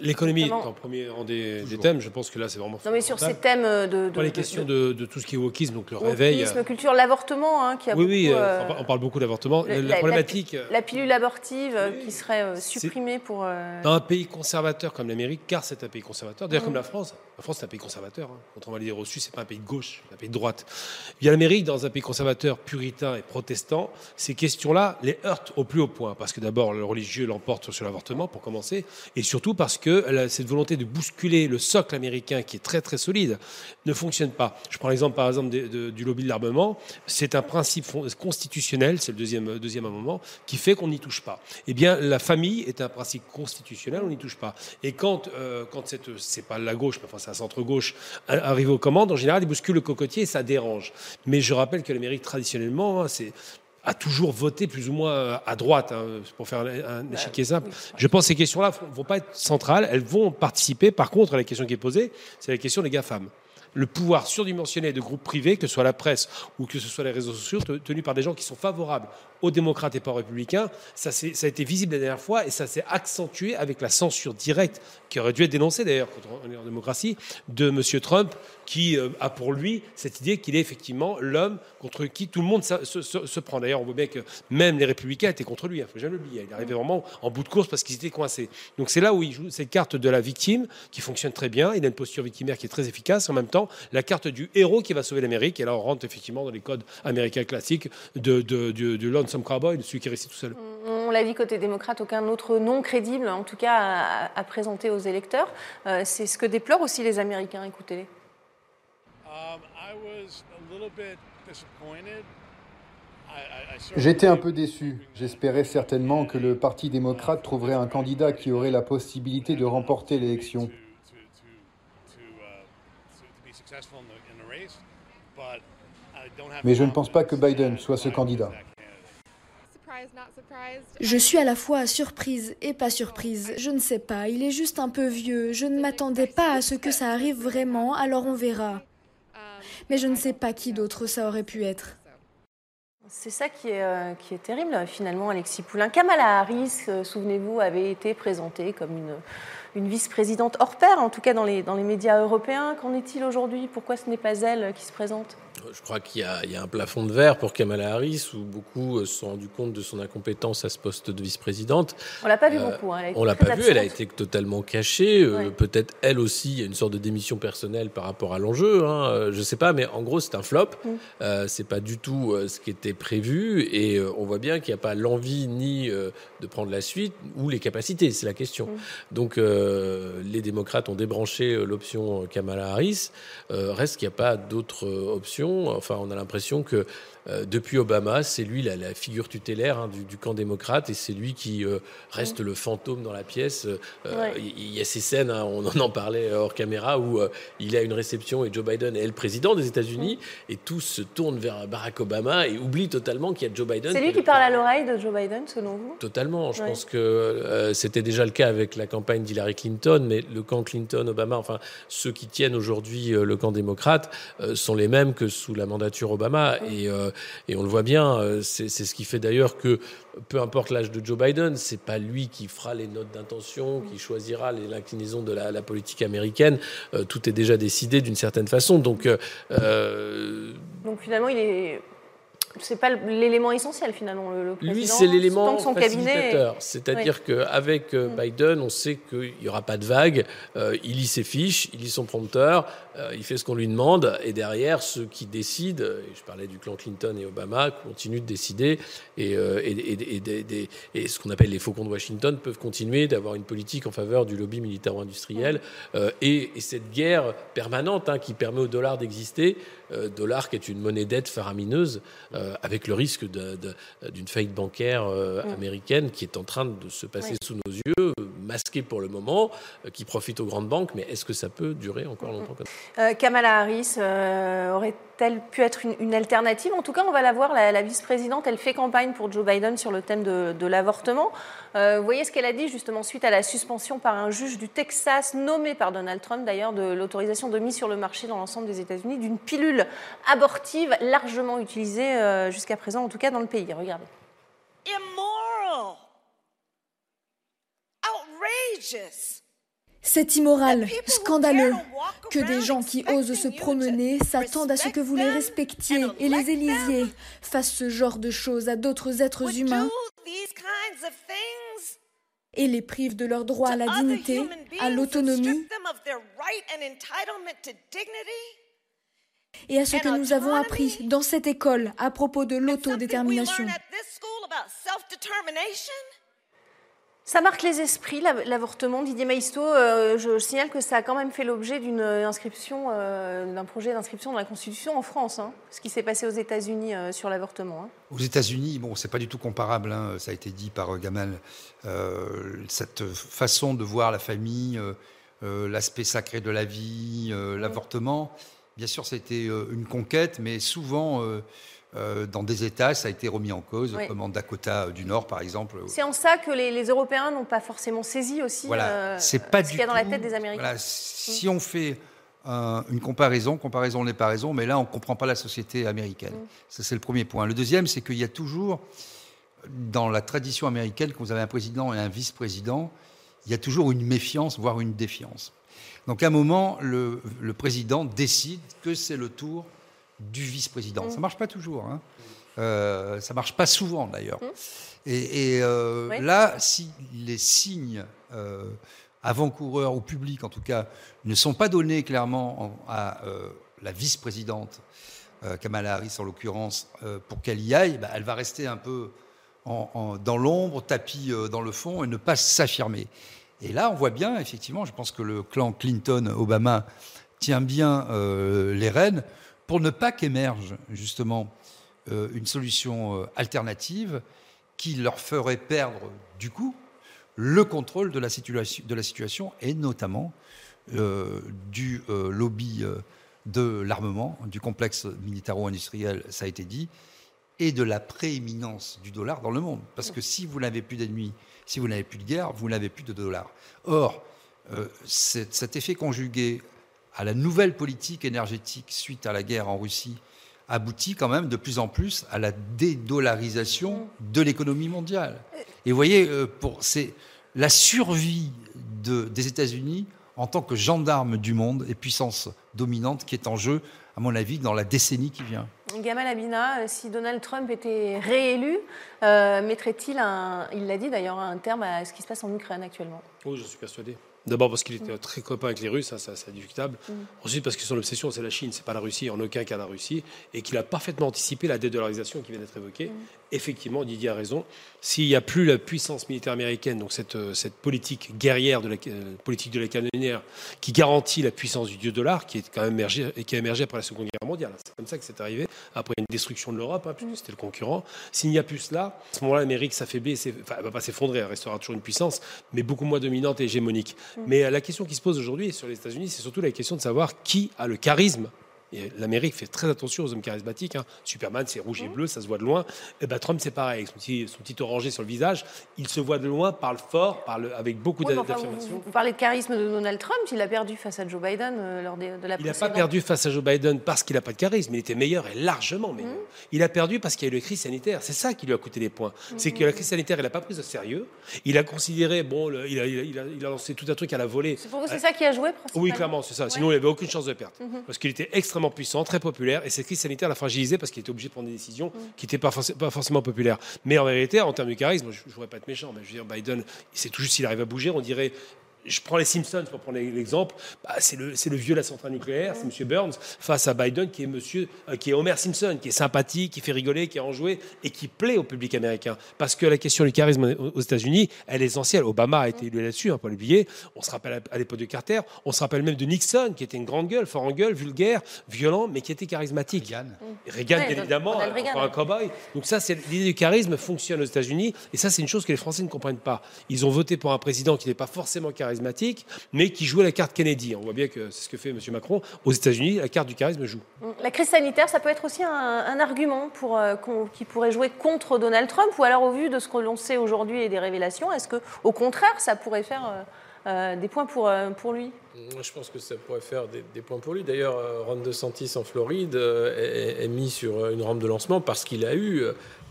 L'économie est en premier rang des, thèmes. Je pense que là, c'est vraiment. Non, mais sur ces thèmes de. de les questions de, tout ce qui est wokisme, donc le réveil. Wokisme, culture, l'avortement, hein, qui a oui, beaucoup. Oui, euh, on parle beaucoup d'avortement. La, problématique. La, pilule abortive euh, qui serait euh, supprimée pour. Dans un pays conservateur comme l'Amérique, car c'est un pays conservateur, d'ailleurs comme la France. La France, c'est un pays conservateur. Hein. Quand on va les reçus, c'est pas un pays de gauche, c'est un pays de droite. Il y a l'Amérique, dans un pays conservateur, puritain et protestant, ces questions-là les heurtent au plus haut point. Parce que d'abord, le religieux l'emporte sur l'avortement, pour commencer, et surtout parce que cette volonté de bousculer le socle américain qui est très très solide ne fonctionne pas. Je prends l'exemple par exemple du lobby de l'armement. C'est un principe constitutionnel, c'est le deuxième, deuxième amendement, qui fait qu'on n'y touche pas. Eh bien, la famille est un principe constitutionnel, on n'y touche pas. Et quand, euh, quand c'est pas la gauche, mais enfin c'est un centre-gauche, arrive aux commandes, en général, il bouscule le cocotier et ça dérange. Mais je rappelle que l'Amérique, traditionnellement, hein, c'est a toujours voté plus ou moins à droite, hein, pour faire un, bah, échiquier simple. Je pense que ces questions-là ne vont pas être centrales, elles vont participer. Par contre, la question qui est posée, c'est la question des GAFAM le pouvoir surdimensionné de groupes privés, que ce soit la presse ou que ce soit les réseaux sociaux, tenus par des gens qui sont favorables aux démocrates et pas aux républicains. Ça, ça a été visible la dernière fois et ça s'est accentué avec la censure directe, qui aurait dû être dénoncée d'ailleurs quand en démocratie, de M. Trump, qui euh, a pour lui cette idée qu'il est effectivement l'homme contre qui tout le monde se, prend. D'ailleurs, on voit bien que même les républicains étaient contre lui, il hein, ne faut jamais l'oublier. Il arrivait vraiment en bout de course parce qu'ils étaient coincés. Donc c'est là où il joue cette carte de la victime qui fonctionne très bien. Il a une posture victimaire qui est très efficace. En même temps, la carte du héros qui va sauver l'Amérique. Et là, on rentre effectivement dans les codes américains classiques de, de, de, de Lonesome Cowboy, de celui qui est resté tout seul. On l'a dit côté démocrate, aucun autre nom crédible, en tout cas, à, présenter aux électeurs. Euh, c'est ce que déplorent aussi les Américains. Écoutez-les. Um, J'étais un peu déçu. J'espérais certainement que le Parti démocrate trouverait un candidat qui aurait la possibilité de remporter l'élection. Mais je ne pense pas que Biden soit ce candidat. Je suis à la fois surprise et pas surprise. Je ne sais pas, il est juste un peu vieux. Je ne m'attendais pas à ce que ça arrive vraiment, alors on verra. Mais je ne sais pas qui d'autre ça aurait pu être. C'est ça qui est, euh, qui est terrible finalement, Alexis Poulain. Kamala Harris, euh, souvenez-vous, avait été présentée comme une une vice-présidente hors pair, en tout cas dans les, dans les médias européens. Qu'en est-il aujourd'hui? Pourquoi ce n'est pas elle qui se présente? Je crois qu'il y, y, a un plafond de verre pour Kamala Harris, où beaucoup se sont rendus compte de son incompétence à ce poste de vice-présidente. On l'a pas vu euh, beaucoup. Hein. on l'a pas vu, elle a été totalement cachée. Euh, peut-être elle aussi, il y a une sorte de démission personnelle par rapport à l'enjeu. Hein. Euh, je sais pas, mais en gros, c'est un flop. Mm. Euh, c'est pas du tout ce qui était prévu, et on voit bien qu'il n'y a pas l'envie ni de prendre la suite ou les capacités. C'est la question. Mm. Donc les démocrates ont débranché l'option Kamala Harris, reste qu'il n'y a pas d'autres options. Enfin, on a l'impression que euh, depuis Obama, c'est lui la, figure tutélaire hein, du, camp démocrate et c'est lui qui euh, reste le fantôme dans la pièce. Euh, il y a ces scènes, hein, on en parlait hors caméra, où il a une réception et Joe Biden est le président des États-Unis et tous se tournent vers Barack Obama et oublient totalement qu'il y a Joe Biden. C'est lui qui parle à l'oreille de Joe Biden, selon vous? Totalement. Je pense que c'était déjà le cas avec la campagne d'Hillary Clinton, mais le camp Clinton-Obama, enfin ceux qui tiennent aujourd'hui le camp démocrate, sont les mêmes que sous la mandature Obama. Et et on le voit bien, euh, c'est ce qui fait d'ailleurs que peu importe l'âge de Joe Biden, c'est pas lui qui fera les notes d'intention, qui choisira l'inclinaison de la, politique américaine. Euh, tout est déjà décidé d'une certaine façon. Donc, euh, donc finalement, il est c'est pas l'élément essentiel finalement. Le, président, Lui, c'est l'élément facilitateur. C'est-à-dire qu'avec mm. Biden, on sait qu'il n'y aura pas de vague. il lit ses fiches, il lit son prompteur. Euh, il fait ce qu'on lui demande, et derrière, ceux qui décident, et je parlais du clan Clinton et Obama, continuent de décider, et, euh, et, ce qu'on appelle les faucons de Washington peuvent continuer d'avoir une politique en faveur du lobby militaro-industriel, euh, et, cette guerre permanente hein, qui permet au dollar d'exister, dollar qui est une monnaie d'aide faramineuse, avec le risque d'une faillite bancaire américaine qui est en train de se passer sous nos yeux, masquée pour le moment, qui profite aux grandes banques, mais est-ce que ça peut durer encore longtemps comme ça? Euh, Kamala Harris euh, aurait-elle pu être une, alternative En tout cas, on va la voir, la, vice-présidente, elle fait campagne pour Joe Biden sur le thème de, l'avortement. Euh, vous voyez ce qu'elle a dit justement suite à la suspension par un juge du Texas, nommé par Donald Trump d'ailleurs, de l'autorisation de mise sur le marché dans l'ensemble des États-Unis d'une pilule abortive largement utilisée jusqu'à présent, en tout cas dans le pays. Regardez. Immoral. Outrageous. C'est immoral, scandaleux, que des gens qui osent se promener s'attendent à ce que vous les respectiez et les élisiez. Fassent ce genre de choses à d'autres êtres humains et les privent de leur droit à la dignité, à l'autonomie et à ce que nous avons appris dans cette école à propos de l'autodétermination. Ça marque les esprits, l'avortement. Didier Maisto, euh, je signale que ça a quand même fait l'objet d'une inscription, euh, d'un projet d'inscription dans la Constitution en France, hein, ce qui s'est passé aux États-Unis euh, sur l'avortement. Hein. Aux États-Unis, bon, c'est pas du tout comparable, hein, ça a été dit par Gamal, cette façon de voir la famille, l'aspect sacré de la vie, l'avortement. Bien sûr, ça a été une conquête, mais souvent euh, dans des États, ça a été remis en cause, comme en Dakota du Nord, par exemple. C'est en ça que les, Européens n'ont pas forcément saisi aussi voilà. Euh, ce qu'il y a dans la tête des Américains. Si on fait une comparaison, comparaison n'est pas raison, mais là, on ne comprend pas la société américaine. Mm. Ça, c'est le premier point. Le deuxième, c'est qu'il y a toujours, dans la tradition américaine, quand vous avez un président et un vice-président, il y a toujours une méfiance, voire une défiance. Donc, à un moment, le, le président décide que c'est le tour du vice-président. Ça ne mm. marche pas toujours. Hein. Euh, ça marche pas souvent d'ailleurs. Mm. Et, euh, là, si les signes euh, avant-coureurs ou publics, en tout cas, ne sont pas donnés clairement à euh, la vice-présidente Kamala Harris en l'occurrence pour qu'elle y aille, bah, elle va rester un peu dans l'ombre, tapis dans le fond et ne pas s'affirmer. Et là, on voit bien, effectivement, je pense que le clan Clinton-Obama tient bien les rênes pour ne pas qu'émerge justement euh, une solution euh, alternative qui leur ferait perdre du coup le contrôle de la situation, et notamment euh, du lobby de l'armement, du complexe militaro-industriel, ça a été dit, et de la prééminence du dollar dans le monde. Parce que si vous n'avez plus d'ennemis, si vous n'avez plus de guerre, vous n'avez plus de dollars. Or, cet effet conjugué à la nouvelle politique énergétique suite à la guerre en Russie aboutit quand même de plus en plus à la dédollarisation de l'économie mondiale. Et vous voyez, euh, c'est la survie des États-Unis en tant que gendarme du monde et puissance dominante qui est en jeu, à mon avis, dans la décennie qui vient. Gamal Abina, euh, si Donald Trump était réélu, euh, mettrait-il, un, il l'a dit d'ailleurs, un terme à ce qui se passe en Ukraine actuellement? Oui, je suis persuadé. D'abord parce qu'il était très copain avec les Russes, ça, ça c'est discutable. Mm. Ensuite parce que son obsession, c'est la Chine, c'est pas la Russie, en aucun cas la Russie, et qu'il a parfaitement anticipé la dédollarisation qui vient d'être évoquée. Mm. Effectivement, Didier a raison. S'il n'y a plus la puissance militaire américaine, donc cette, euh, cette politique guerrière de la euh, politique de la canonnière qui garantit la puissance du dieu dollar, qui est quand même émergé et qui a émergé après la Seconde Guerre mondiale. C'est comme ça que c'est arrivé après une destruction de l'Europe, hein, puisque c'était le concurrent. S'il n'y a plus cela, à ce moment-là, l'Amérique s'affaiblit, enfin, elle va pas s'effondrer, elle restera toujours une puissance, mais beaucoup moins dominante et hégémonique. Mais euh, la question qui se pose aujourd'hui sur les États-Unis, c'est surtout la question de savoir qui a le charisme l'Amérique fait très attention aux hommes charismatiques. Hein. Superman, c'est rouge et mmh. bleu, ça se voit de loin. Et ben, Trump, c'est pareil, son petit, son petit orangé sur le visage. Il se voit de loin, parle fort, parle avec beaucoup oui, d'affirmation. vous, parlez de charisme de Donald Trump. Il a perdu face à Joe Biden euh, lors de, la Il n'a pas perdu face à Joe Biden parce qu'il n'a pas de charisme. Il était meilleur et largement meilleur. Mmh. Il a perdu parce qu'il y a eu la crise sanitaire. C'est ça qui lui a coûté des points. Mmh. C'est que la crise sanitaire, il n'a pas pris au sérieux. Il a considéré, bon, il, a, il, a, il, a, lancé tout un truc à la volée. C'est pour vous, c'est ça qui a joué Oui, clairement, c'est ça. Sinon, il n'avait aucune chance de perdre. Parce qu'il était extrêmement puissant, très populaire et cette crise sanitaire l'a fragilisé parce qu'il était obligé de prendre des décisions qui n'étaient pas, pas, forcément populaires. Mais en vérité, en termes de charisme, je ne voudrais pas être méchant, mais je veux dire, Biden, c'est tout juste s'il arrive à bouger, on dirait je prends les Simpsons pour prendre l'exemple, bah, c'est le, le, vieux de la centrale nucléaire, c'est M. Burns, face à Biden qui est, monsieur, euh, qui est Homer Simpson, qui est sympathique, qui fait rigoler, qui est enjoué et qui plaît au public américain. Parce que la question du charisme aux États-Unis, elle est essentielle. Obama a été élu là-dessus, hein, pas l'oublier. On se rappelle à l'époque de Carter, on se rappelle même de Nixon, qui était une grande gueule, fort en gueule, vulgaire, violent, mais qui était charismatique. Reagan. Reagan, bien évidemment, un cowboy. Donc ça, c'est l'idée du charisme fonctionne aux États-Unis, et ça, c'est une chose que les Français ne comprennent pas. Ils ont voté pour un président qui n'est pas forcément charismatique, mais qui jouait la carte Kennedy. On voit bien que c'est ce que fait M. Macron. Aux États-Unis, la carte du charisme joue. La crise sanitaire, ça peut être aussi un, argument pour, euh, qui pourrait jouer contre Donald Trump, ou alors au vu de ce que l'on sait aujourd'hui et des révélations, est-ce que au contraire, ça pourrait faire euh, euh, des points pour, pour lui? Je pense que ça pourrait faire des, points pour lui. D'ailleurs, Ron DeSantis en Floride est, mis sur une rampe de lancement parce qu'il a eu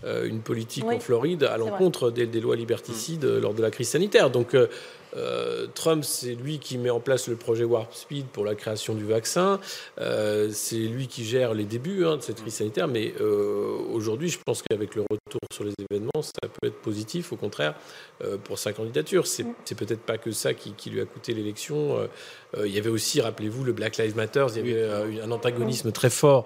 une politique en Floride à l'encontre des, des, lois liberticides lors de la crise sanitaire. Donc, euh, Trump, c'est lui qui met en place le projet Warp Speed pour la création du vaccin. Euh, c'est lui qui gère les débuts hein, de cette crise sanitaire. Mais euh, aujourd'hui, je pense qu'avec le retour sur les événements, ça peut être positif, au contraire, pour sa candidature. C'est, mm. peut-être pas que ça qui, lui a coûté l'élection. Il y avait aussi, rappelez-vous, le Black Lives Matter. Il y avait un antagonisme très fort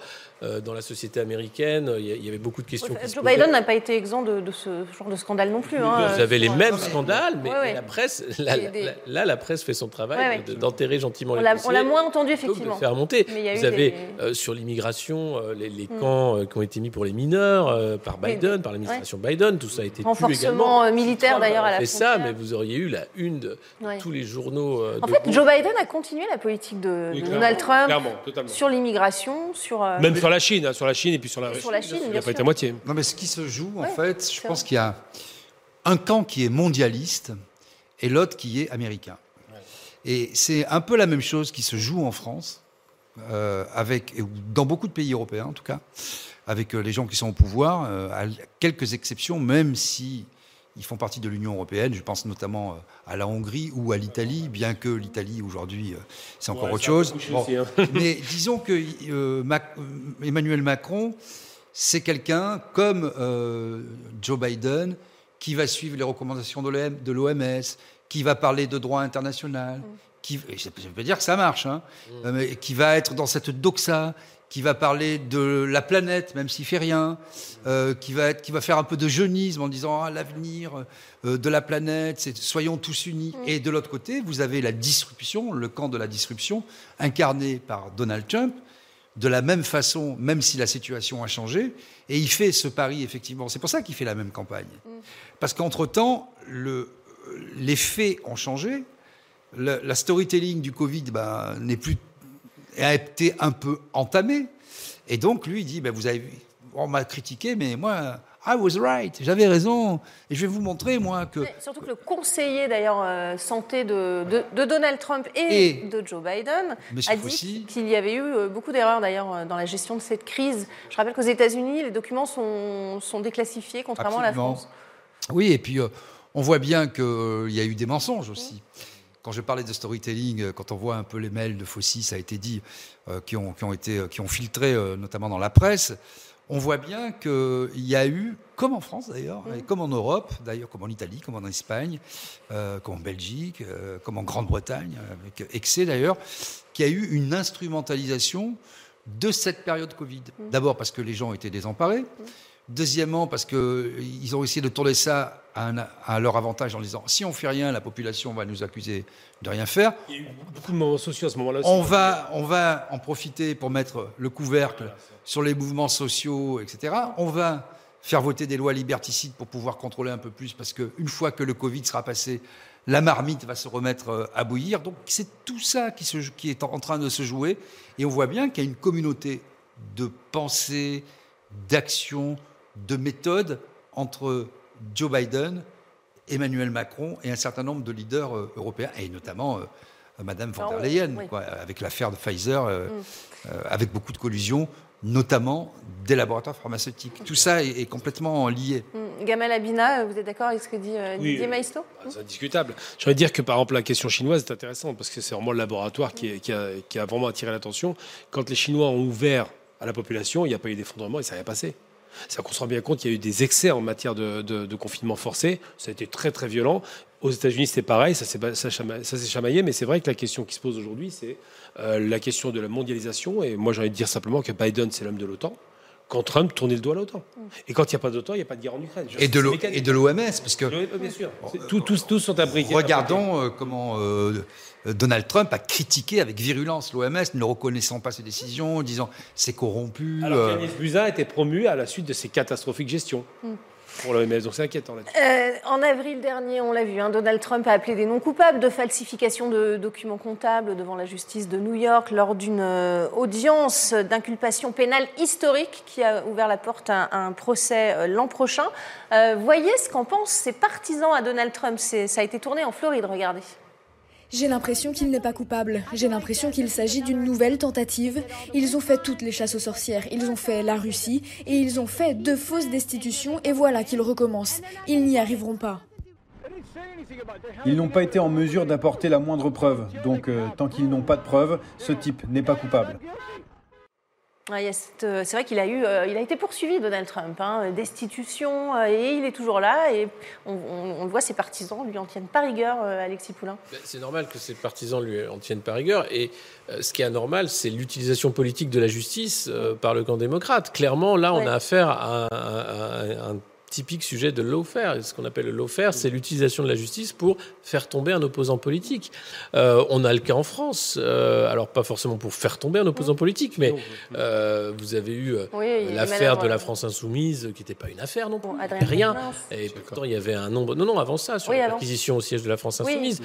dans la société américaine. Il y avait beaucoup de questions. Joe Biden n'a pas été exempt de, ce genre de scandale non plus. Hein. Vous avez les mêmes scandales, mais la presse, là, la presse fait son travail d'enterrer gentiment on les On l'a moins entendu, effectivement. De faire monter. Vous avez euh, sur l'immigration euh, les, mm. camps euh, qui ont été mis pour les mineurs par Biden, par l'administration Biden. Tout ça a été Renforcement militaire, d'ailleurs, à la fait ça, mais vous auriez eu la une de tous les journaux. en fait, Joe Biden a continué la politique de, Donald Trump sur l'immigration, sur... Même sur la Chine, hein, sur la Chine et puis sur la Russie. Sur la Chine, Il n'y a pas été à moitié. Non, mais ce qui se joue, en fait, je pense qu'il y a un camp qui est mondialiste et l'autre qui est américain. Et c'est un peu la même chose qui se joue en France, euh, avec, dans beaucoup de pays européens en tout cas, avec euh, les gens qui sont au pouvoir, euh, à quelques exceptions, même si ils font partie de l'Union européenne. Je pense notamment à la Hongrie ou à l'Italie, bien que l'Italie aujourd'hui c'est encore autre chose. Hein. mais disons que Emmanuel Macron, c'est quelqu'un comme Joe Biden qui va suivre les recommandations de l'OMS, qui va parler de droit international, mm. qui, je peux dire que ça marche, hein, mm. euh, mais qui va être dans cette doxa, qui va parler de la planète, même s'il fait rien, euh, qui, va être, qui va faire un peu de jeunisme en disant ah, l'avenir euh, de la planète, c'est soyons tous unis. Mm. Et de l'autre côté, vous avez la disruption, le camp de la disruption, incarné par Donald Trump, de la même façon, même si la situation a changé. Et il fait ce pari, effectivement. C'est pour ça qu'il fait la même campagne. Parce qu'entre-temps, le, les faits ont changé. la storytelling du Covid ben, n'est plus a été un peu entamée. Et donc, lui, il dit ben, Vous avez, on m'a critiqué, mais moi, I was right, j'avais raison. Et je vais vous montrer, moi, que. surtout que le conseiller, d'ailleurs, euh, santé de, Donald Trump et, de Joe Biden a dit qu'il y avait eu euh, beaucoup d'erreurs, d'ailleurs, euh, dans la gestion de cette crise. Je rappelle qu'aux États-Unis, les documents sont, sont déclassifiés, contrairement à la France. Oui, et puis on voit bien qu'il y a eu des mensonges aussi. Quand je parlais de storytelling, euh, quand on voit un peu les mails de Fossi, ça a été dit, euh, qui, ont, été, qui ont filtré, euh, notamment dans la presse, on voit bien qu'il y a eu, comme en France d'ailleurs, et comme en Europe, d'ailleurs comme en Italie, comme en Espagne, euh, comme en Belgique, euh, comme en Grande-Bretagne, avec excès d'ailleurs, qu'il y a eu une instrumentalisation de cette période Covid. D'abord parce que les gens étaient désemparés. Deuxièmement, parce qu'ils ont essayé de tourner ça à, leur avantage en disant si on fait rien, la population va nous accuser de rien faire. Il y a eu beaucoup de moments sociaux à ce moment-là. On va, on va en profiter pour mettre le couvercle sur les mouvements sociaux, etc. On va faire voter des lois liberticides pour pouvoir contrôler un peu plus, parce qu'une fois que le Covid sera passé, la marmite va se remettre euh, à bouillir. Donc c'est tout ça qui, qui est en train de se jouer. Et on voit bien qu'il y a une communauté de pensée, d'action, de méthode entre Joe Biden, Emmanuel Macron et un certain nombre de leaders euh, européens, et notamment euh, Madame von der ah Leyen, avec l'affaire de Pfizer, euh, mm. avec beaucoup de collusions, notamment des laboratoires pharmaceutiques. Tout ça est, complètement lié. Mm. Gamal Abina, vous êtes d'accord avec ce que dit Didier Maisto bah, C'est indiscutable. Je voudrais dire que par exemple la question chinoise est intéressante parce que c'est vraiment le laboratoire qui, qui, a, qui a vraiment attiré l'attention. Quand les Chinois ont ouvert à la population, il n'y a pas eu d'effondrement et ça n'a passé. C'est qu'on se rend bien compte qu'il y a eu des excès en matière de, confinement forcé. Ça a été très très violent. Aux États-Unis, c'était pareil, ça s'est chamaillé, mais c'est vrai que la question qui se pose aujourd'hui, c'est euh, la question de la mondialisation. Et moi, j'ai envie de dire simplement que Biden, c'est l'homme de l'OTAN quand Trump tournait le doigt à l'OTAN. Et quand il n'y a pas d'OTAN, il n'y a pas de guerre en Ukraine. Et de l'OMS, parce que... Bien sûr. tous, tous sont imbriqués. Regardons euh, comment euh, Donald Trump a critiqué avec virulence l'OMS, ne reconnaissant pas ses décisions, disant c'est corrompu. Alors euh... Buzyn a été promu à la suite de ces catastrophiques gestions. Hmm pour l'OMS. Donc euh, en avril dernier, on l'a vu, hein, Donald Trump a appelé des non coupables de falsification de documents comptables devant la justice de New York lors d'une euh, audience d'inculpation pénale historique qui a ouvert la porte à, un procès euh, l'an prochain. voyez ce qu'en pensent ses partisans à Donald Trump. Ça a été tourné en Floride, regardez. J'ai l'impression qu'il n'est pas coupable. J'ai l'impression qu'il s'agit d'une nouvelle tentative. Ils ont fait toutes les chasses aux sorcières. Ils ont fait la Russie et ils ont fait deux fausses destitutions et voilà qu'ils recommencent. Ils n'y arriveront pas. Ils n'ont pas été en mesure d'apporter la moindre preuve. Donc, euh, tant qu'ils n'ont pas de preuve, ce type n'est pas coupable. Euh, c'est vrai qu'il a, eu, euh, il a été poursuivi, Donald Trump, hein, destitution, euh, et il est toujours là. Et on, voit, ses partisans lui en tiennent pas rigueur, Alexis Poulain. Ben, c'est normal que ses partisans lui en tiennent pas rigueur. Et ce qui est anormal, c'est l'utilisation politique de la justice par le camp démocrate. Clairement, là, on a affaire à, un typique sujet de lawfare. Ce qu'on appelle le lawfare, c'est l'utilisation de la justice pour faire tomber un opposant politique. Euh, on a le cas en France, euh, alors pas forcément pour faire tomber un opposant politique, mais euh, vous avez eu l'affaire de la France insoumise, qui n'était pas une affaire non plus, rien. Et pourtant, il y avait un nombre. Non, non, avant ça, sur l'acquisition au siège de la France insoumise,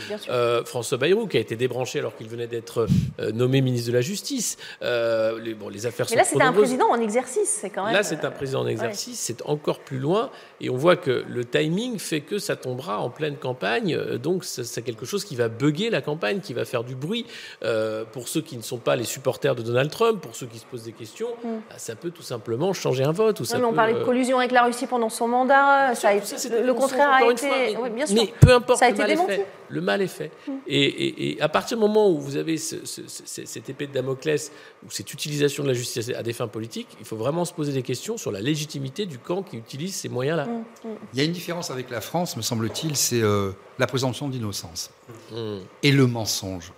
François Bayrou, qui a été débranché alors qu'il venait d'être nommé ministre de la Justice. les, bon, les affaires mais là, c'est un président en exercice, c'est quand même. Là, c'est un président en exercice, c'est encore plus loin. Et on voit que le timing fait que ça tombera en pleine campagne. Euh, donc, c'est quelque chose qui va bugger la campagne, qui va faire du bruit. Euh, pour ceux qui ne sont pas les supporters de Donald Trump, pour ceux qui se posent des questions, mm. bah, ça peut tout simplement changer un vote. Ou ça on parlait de euh, collusion avec la Russie pendant son mandat. Ça, le contraire a été. bien sûr. Mais peu importe, ça a été démenti. Le mal est fait. Mm. Et, à partir du moment où vous avez cette épée de Damoclès, ou cette utilisation de la justice à des fins politiques, il faut vraiment se poser des questions sur la légitimité du camp qui utilise ces moyens-là. Mm, mm. Il y a une différence avec la France, me semble-t-il, c'est euh, la présomption d'innocence et le mensonge.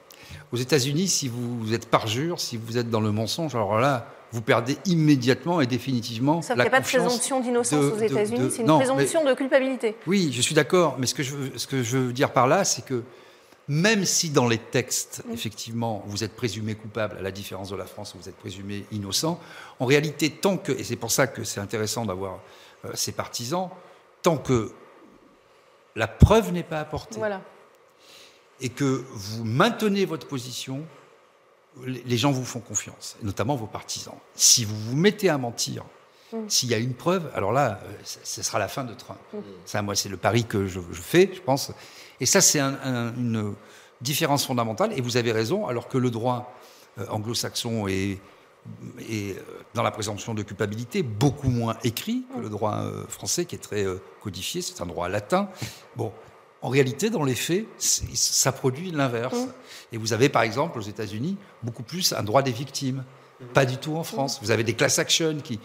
Aux États-Unis, si vous êtes parjure, si vous êtes dans le mensonge, alors là, vous perdez immédiatement et définitivement Sauf la qu'il n'y a pas de présomption d'innocence aux États-Unis, c'est une présomption de culpabilité. Oui, je suis d'accord, mais ce que, je veux, ce que je veux dire par là, c'est que même si dans les textes, mm. effectivement, vous êtes présumé coupable, à la différence de la France où vous êtes présumé innocent, en réalité, tant que, et c'est pour ça que c'est intéressant d'avoir euh, ces partisans, tant que la preuve n'est pas apportée et que vous maintenez votre position, les gens vous font confiance, notamment vos partisans. Si vous vous mettez à mentir, mm. s'il y a une preuve, alors là, euh, ce sera la fin de Trump. Mm. Ça, moi, c'est le pari que je, fais, je pense. Et ça, c'est une différence fondamentale. Et vous avez raison, alors que le droit euh, anglo-saxon est, est, dans la présomption de culpabilité beaucoup moins écrit que le droit euh, français, qui est très codifié. C'est un droit latin. Bon, en réalité, dans les faits, ça produit l'inverse. Mm. Et vous avez, par exemple, aux États-Unis, beaucoup plus un droit des victimes. Mm. Pas du tout en France. Vous avez des class actions qui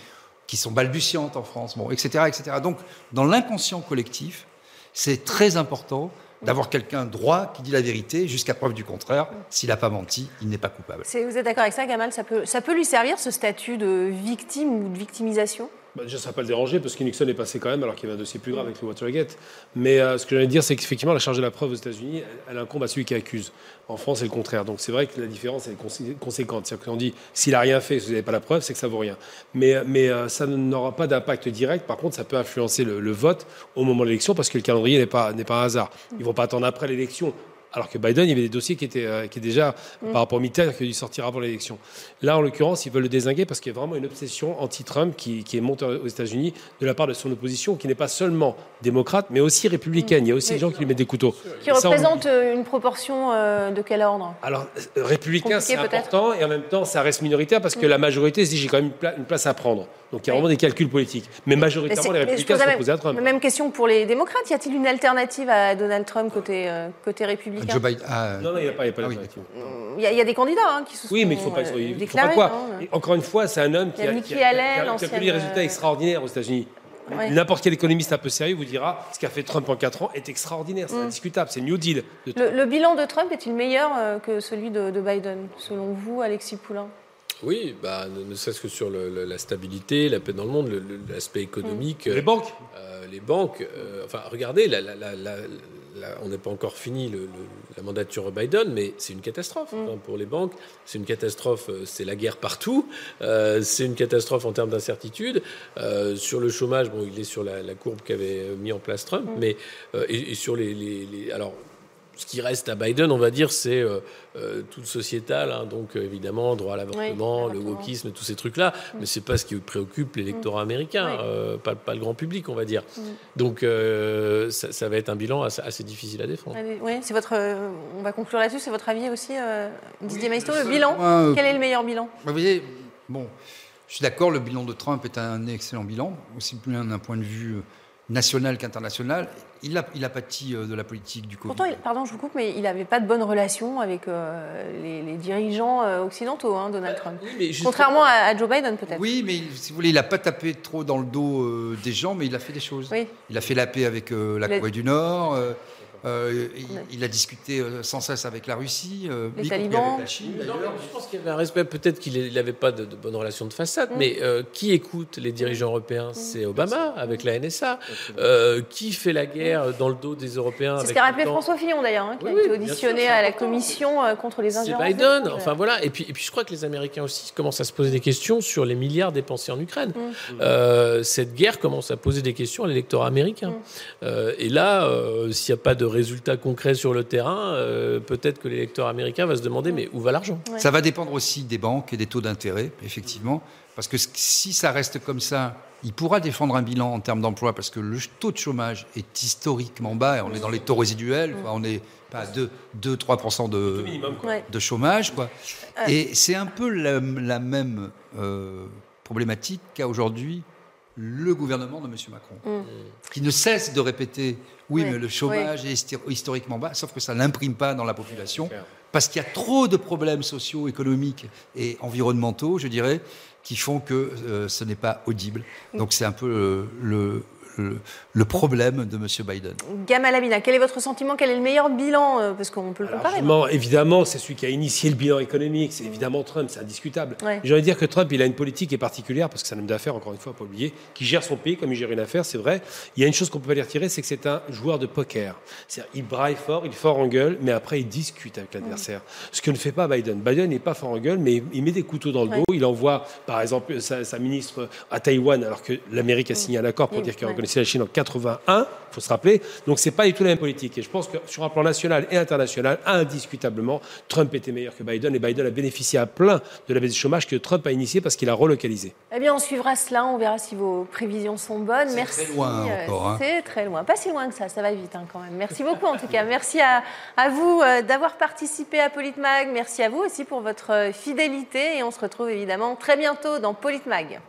qui sont balbutiantes en France, bon, etc., etc. Donc, dans l'inconscient collectif, c'est très important d'avoir quelqu'un droit qui dit la vérité jusqu'à preuve du contraire. S'il n'a pas menti, il n'est pas coupable. Vous êtes d'accord avec ça, Gamal? Ça peut, ça peut lui servir, ce statut de victime ou de victimisation? Bah, déjà, ça pas le déranger parce que Nixon est passé quand même alors qu'il y avait un dossier plus grave avec le Watergate. Mais euh, ce que j'allais dire, c'est qu'effectivement, la charge de la preuve aux États-Unis, elle, incombe à celui qui accuse. En France, c'est le contraire. Donc c'est vrai que la différence est conséquente. C'est-à-dire qu'on dit s'il n'a rien fait, si vous n'avez pas la preuve, c'est que ça vaut rien. Mais, mais euh, ça n'aura pas d'impact direct. Par contre, ça peut influencer le, vote au moment de l'élection parce que le calendrier n'est pas, pas un hasard. Ils ne vont pas attendre après l'élection alors que Biden, il y avait des dossiers qui étaient, euh, qui déjà, mm. par rapport au Mitterrand, qui dû sortir avant l'élection. Là, en l'occurrence, ils veulent le désinguer parce qu'il y a vraiment une obsession anti-Trump qui, qui, est montée aux États-Unis de la part de son opposition, qui n'est pas seulement démocrate, mais aussi républicaine. Il y a aussi des gens qui lui mettent des couteaux. Qui représente euh, une proportion euh, de quel ordre? Alors, républicain, c'est important, et en même temps, ça reste minoritaire parce que mm. la majorité se dit j'ai quand même une, place à prendre. Donc il y a vraiment des calculs politiques. Mais majoritairement, les républicains sont opposés à Trump. Même question pour les démocrates. Y a-t-il une alternative à Donald Trump côté, côté républicain? Ah, non, non, il n'y a pas, il y a pas ah Il y, a des candidats hein, qui se sont Oui, mais il ne faut pas, il faut pas quoi. Encore une fois, c'est un homme qui a, qui, a, qui, des résultats extraordinaires aux États-Unis. N'importe quel économiste un peu sérieux vous dira ce qu'a fait Trump en 4 ans est extraordinaire, c'est mm. indiscutable, c'est New Deal. Le, bilan de Trump est-il meilleur euh, que celui de, Biden, selon vous, Alexis Poulain? Oui, bah, ne, serait-ce que sur la stabilité, la paix dans le monde, l'aspect économique. Les banques euh, Les banques. Euh, enfin, regardez, la, on n'est pas encore fini la mandature Biden, mais c'est une catastrophe mm. pour les banques. C'est une catastrophe, euh, c'est la guerre partout. Euh, c'est une catastrophe en termes d'incertitude. Euh, sur le chômage, bon, il est sur la, courbe qu'avait mis en place Trump, mm. mais et, sur les, les, alors ce qui reste à Biden, on va dire, c'est euh, euh, tout sociétal, hein, donc euh, évidemment droit à l'avortement, le wokisme, tous ces trucs-là, mm. mais c'est pas ce qui préoccupe l'électorat mm. américain, pas, le grand public, on va dire. Mm. Donc ça, va être un bilan assez, difficile à défendre. Oui, c'est votre. on va conclure là-dessus. C'est votre avis aussi, Didier Maestro, le bilan. Quel est le meilleur bilan Vous voyez, bon, je suis d'accord, le bilan de Trump est un excellent bilan, aussi bien d'un point de vue national qu'international. Il a, il a pâti euh, de la politique du Covid. Pourtant, pardon, je vous coupe, mais il n'avait pas de bonnes relations avec euh, les, dirigeants euh, occidentaux, hein, Donald Trump. Contrairement à, Joe Biden, peut-être. Oui, mais si vous voulez, il n'a pas tapé trop dans le dos des gens, mais il a fait des choses. Il a fait la paix avec la Corée du Nord. Euh, il, a discuté euh, sans cesse avec la Russie, euh, les talibans. La Chine, je pense qu'il y avait un respect. Peut-être qu'il n'avait pas de, bonnes relations de façade, mm. mais qui écoute les dirigeants européens? Mm. C'est Obama avec la NSA. qui fait la guerre dans le dos des Européens C'est ce qu'a rappelé François Fillon d'ailleurs, hein, qui a été auditionné à la commission contre les ingérences. C'est Biden. Enfin voilà. Et puis, et puis je crois que les Américains aussi commencent à se poser des questions sur les milliards dépensés en Ukraine. Mm. cette guerre commence à poser des questions à l'électorat américain. et là, s'il n'y a pas de résultats concrets sur le terrain, euh, peut-être que l'électeur américain va se demander mais où va l'argent? Ça va dépendre aussi des banques et des taux d'intérêt, effectivement, parce que si ça reste comme ça, il pourra défendre un bilan en termes d'emploi parce que le taux de chômage est historiquement bas. on est dans les taux résiduels, on est pas à 2-3% de, de chômage. Quoi. Et c'est un peu la, même euh, problématique qu'a aujourd'hui le gouvernement de M. Macron, mm. qui ne cesse de répéter oui, mais le chômage est historiquement bas, sauf que ça n'imprime pas dans la population, parce qu'il y a trop de problèmes sociaux, économiques et environnementaux, je dirais, qui font que euh, ce n'est pas audible. Donc c'est un peu euh, le, le, problème de M. Biden. Gamal Amina, quel est votre sentiment? Quel est le meilleur bilan euh, Parce qu'on peut le comparer. Évidemment, c'est celui qui a initié le bilan économique. C'est évidemment Trump, c'est indiscutable. J'ai envie de dire que Trump, il a une politique qui est particulière, parce que c'est un homme d'affaires, encore une fois, pas oublier, qui gère son pays comme il gère une affaire, c'est vrai. Il y a une chose qu'on peut pas lui retirer, c'est que c'est un joueur de poker. C'est-à-dire, il braille fort, il est fort en gueule, mais après, il discute avec l'adversaire. Ce que ne fait pas Biden. Biden n'est pas fort en gueule, mais il met des couteaux dans le dos. Il envoie, par exemple, sa, ministre à Taïwan, alors que l'Amérique a signé un accord pour dire qu'il c'est la Chine en 81, il faut se rappeler. Donc c'est pas du tout la même politique. Et je pense que sur un plan national et international, indiscutablement, Trump était meilleur que Biden et Biden a bénéficié à plein de la baisse du chômage que Trump a initié parce qu'il a relocalisé. Eh bien, on suivra cela, on verra si vos prévisions sont bonnes. Merci. Très loin euh, encore. Hein. C'est très loin, pas si loin que ça, ça va vite hein, quand même. Merci beaucoup en tout cas. Merci à, à vous euh, d'avoir participé à Politmag. Merci à vous aussi pour votre euh, fidélité et on se retrouve évidemment très bientôt dans Politmag.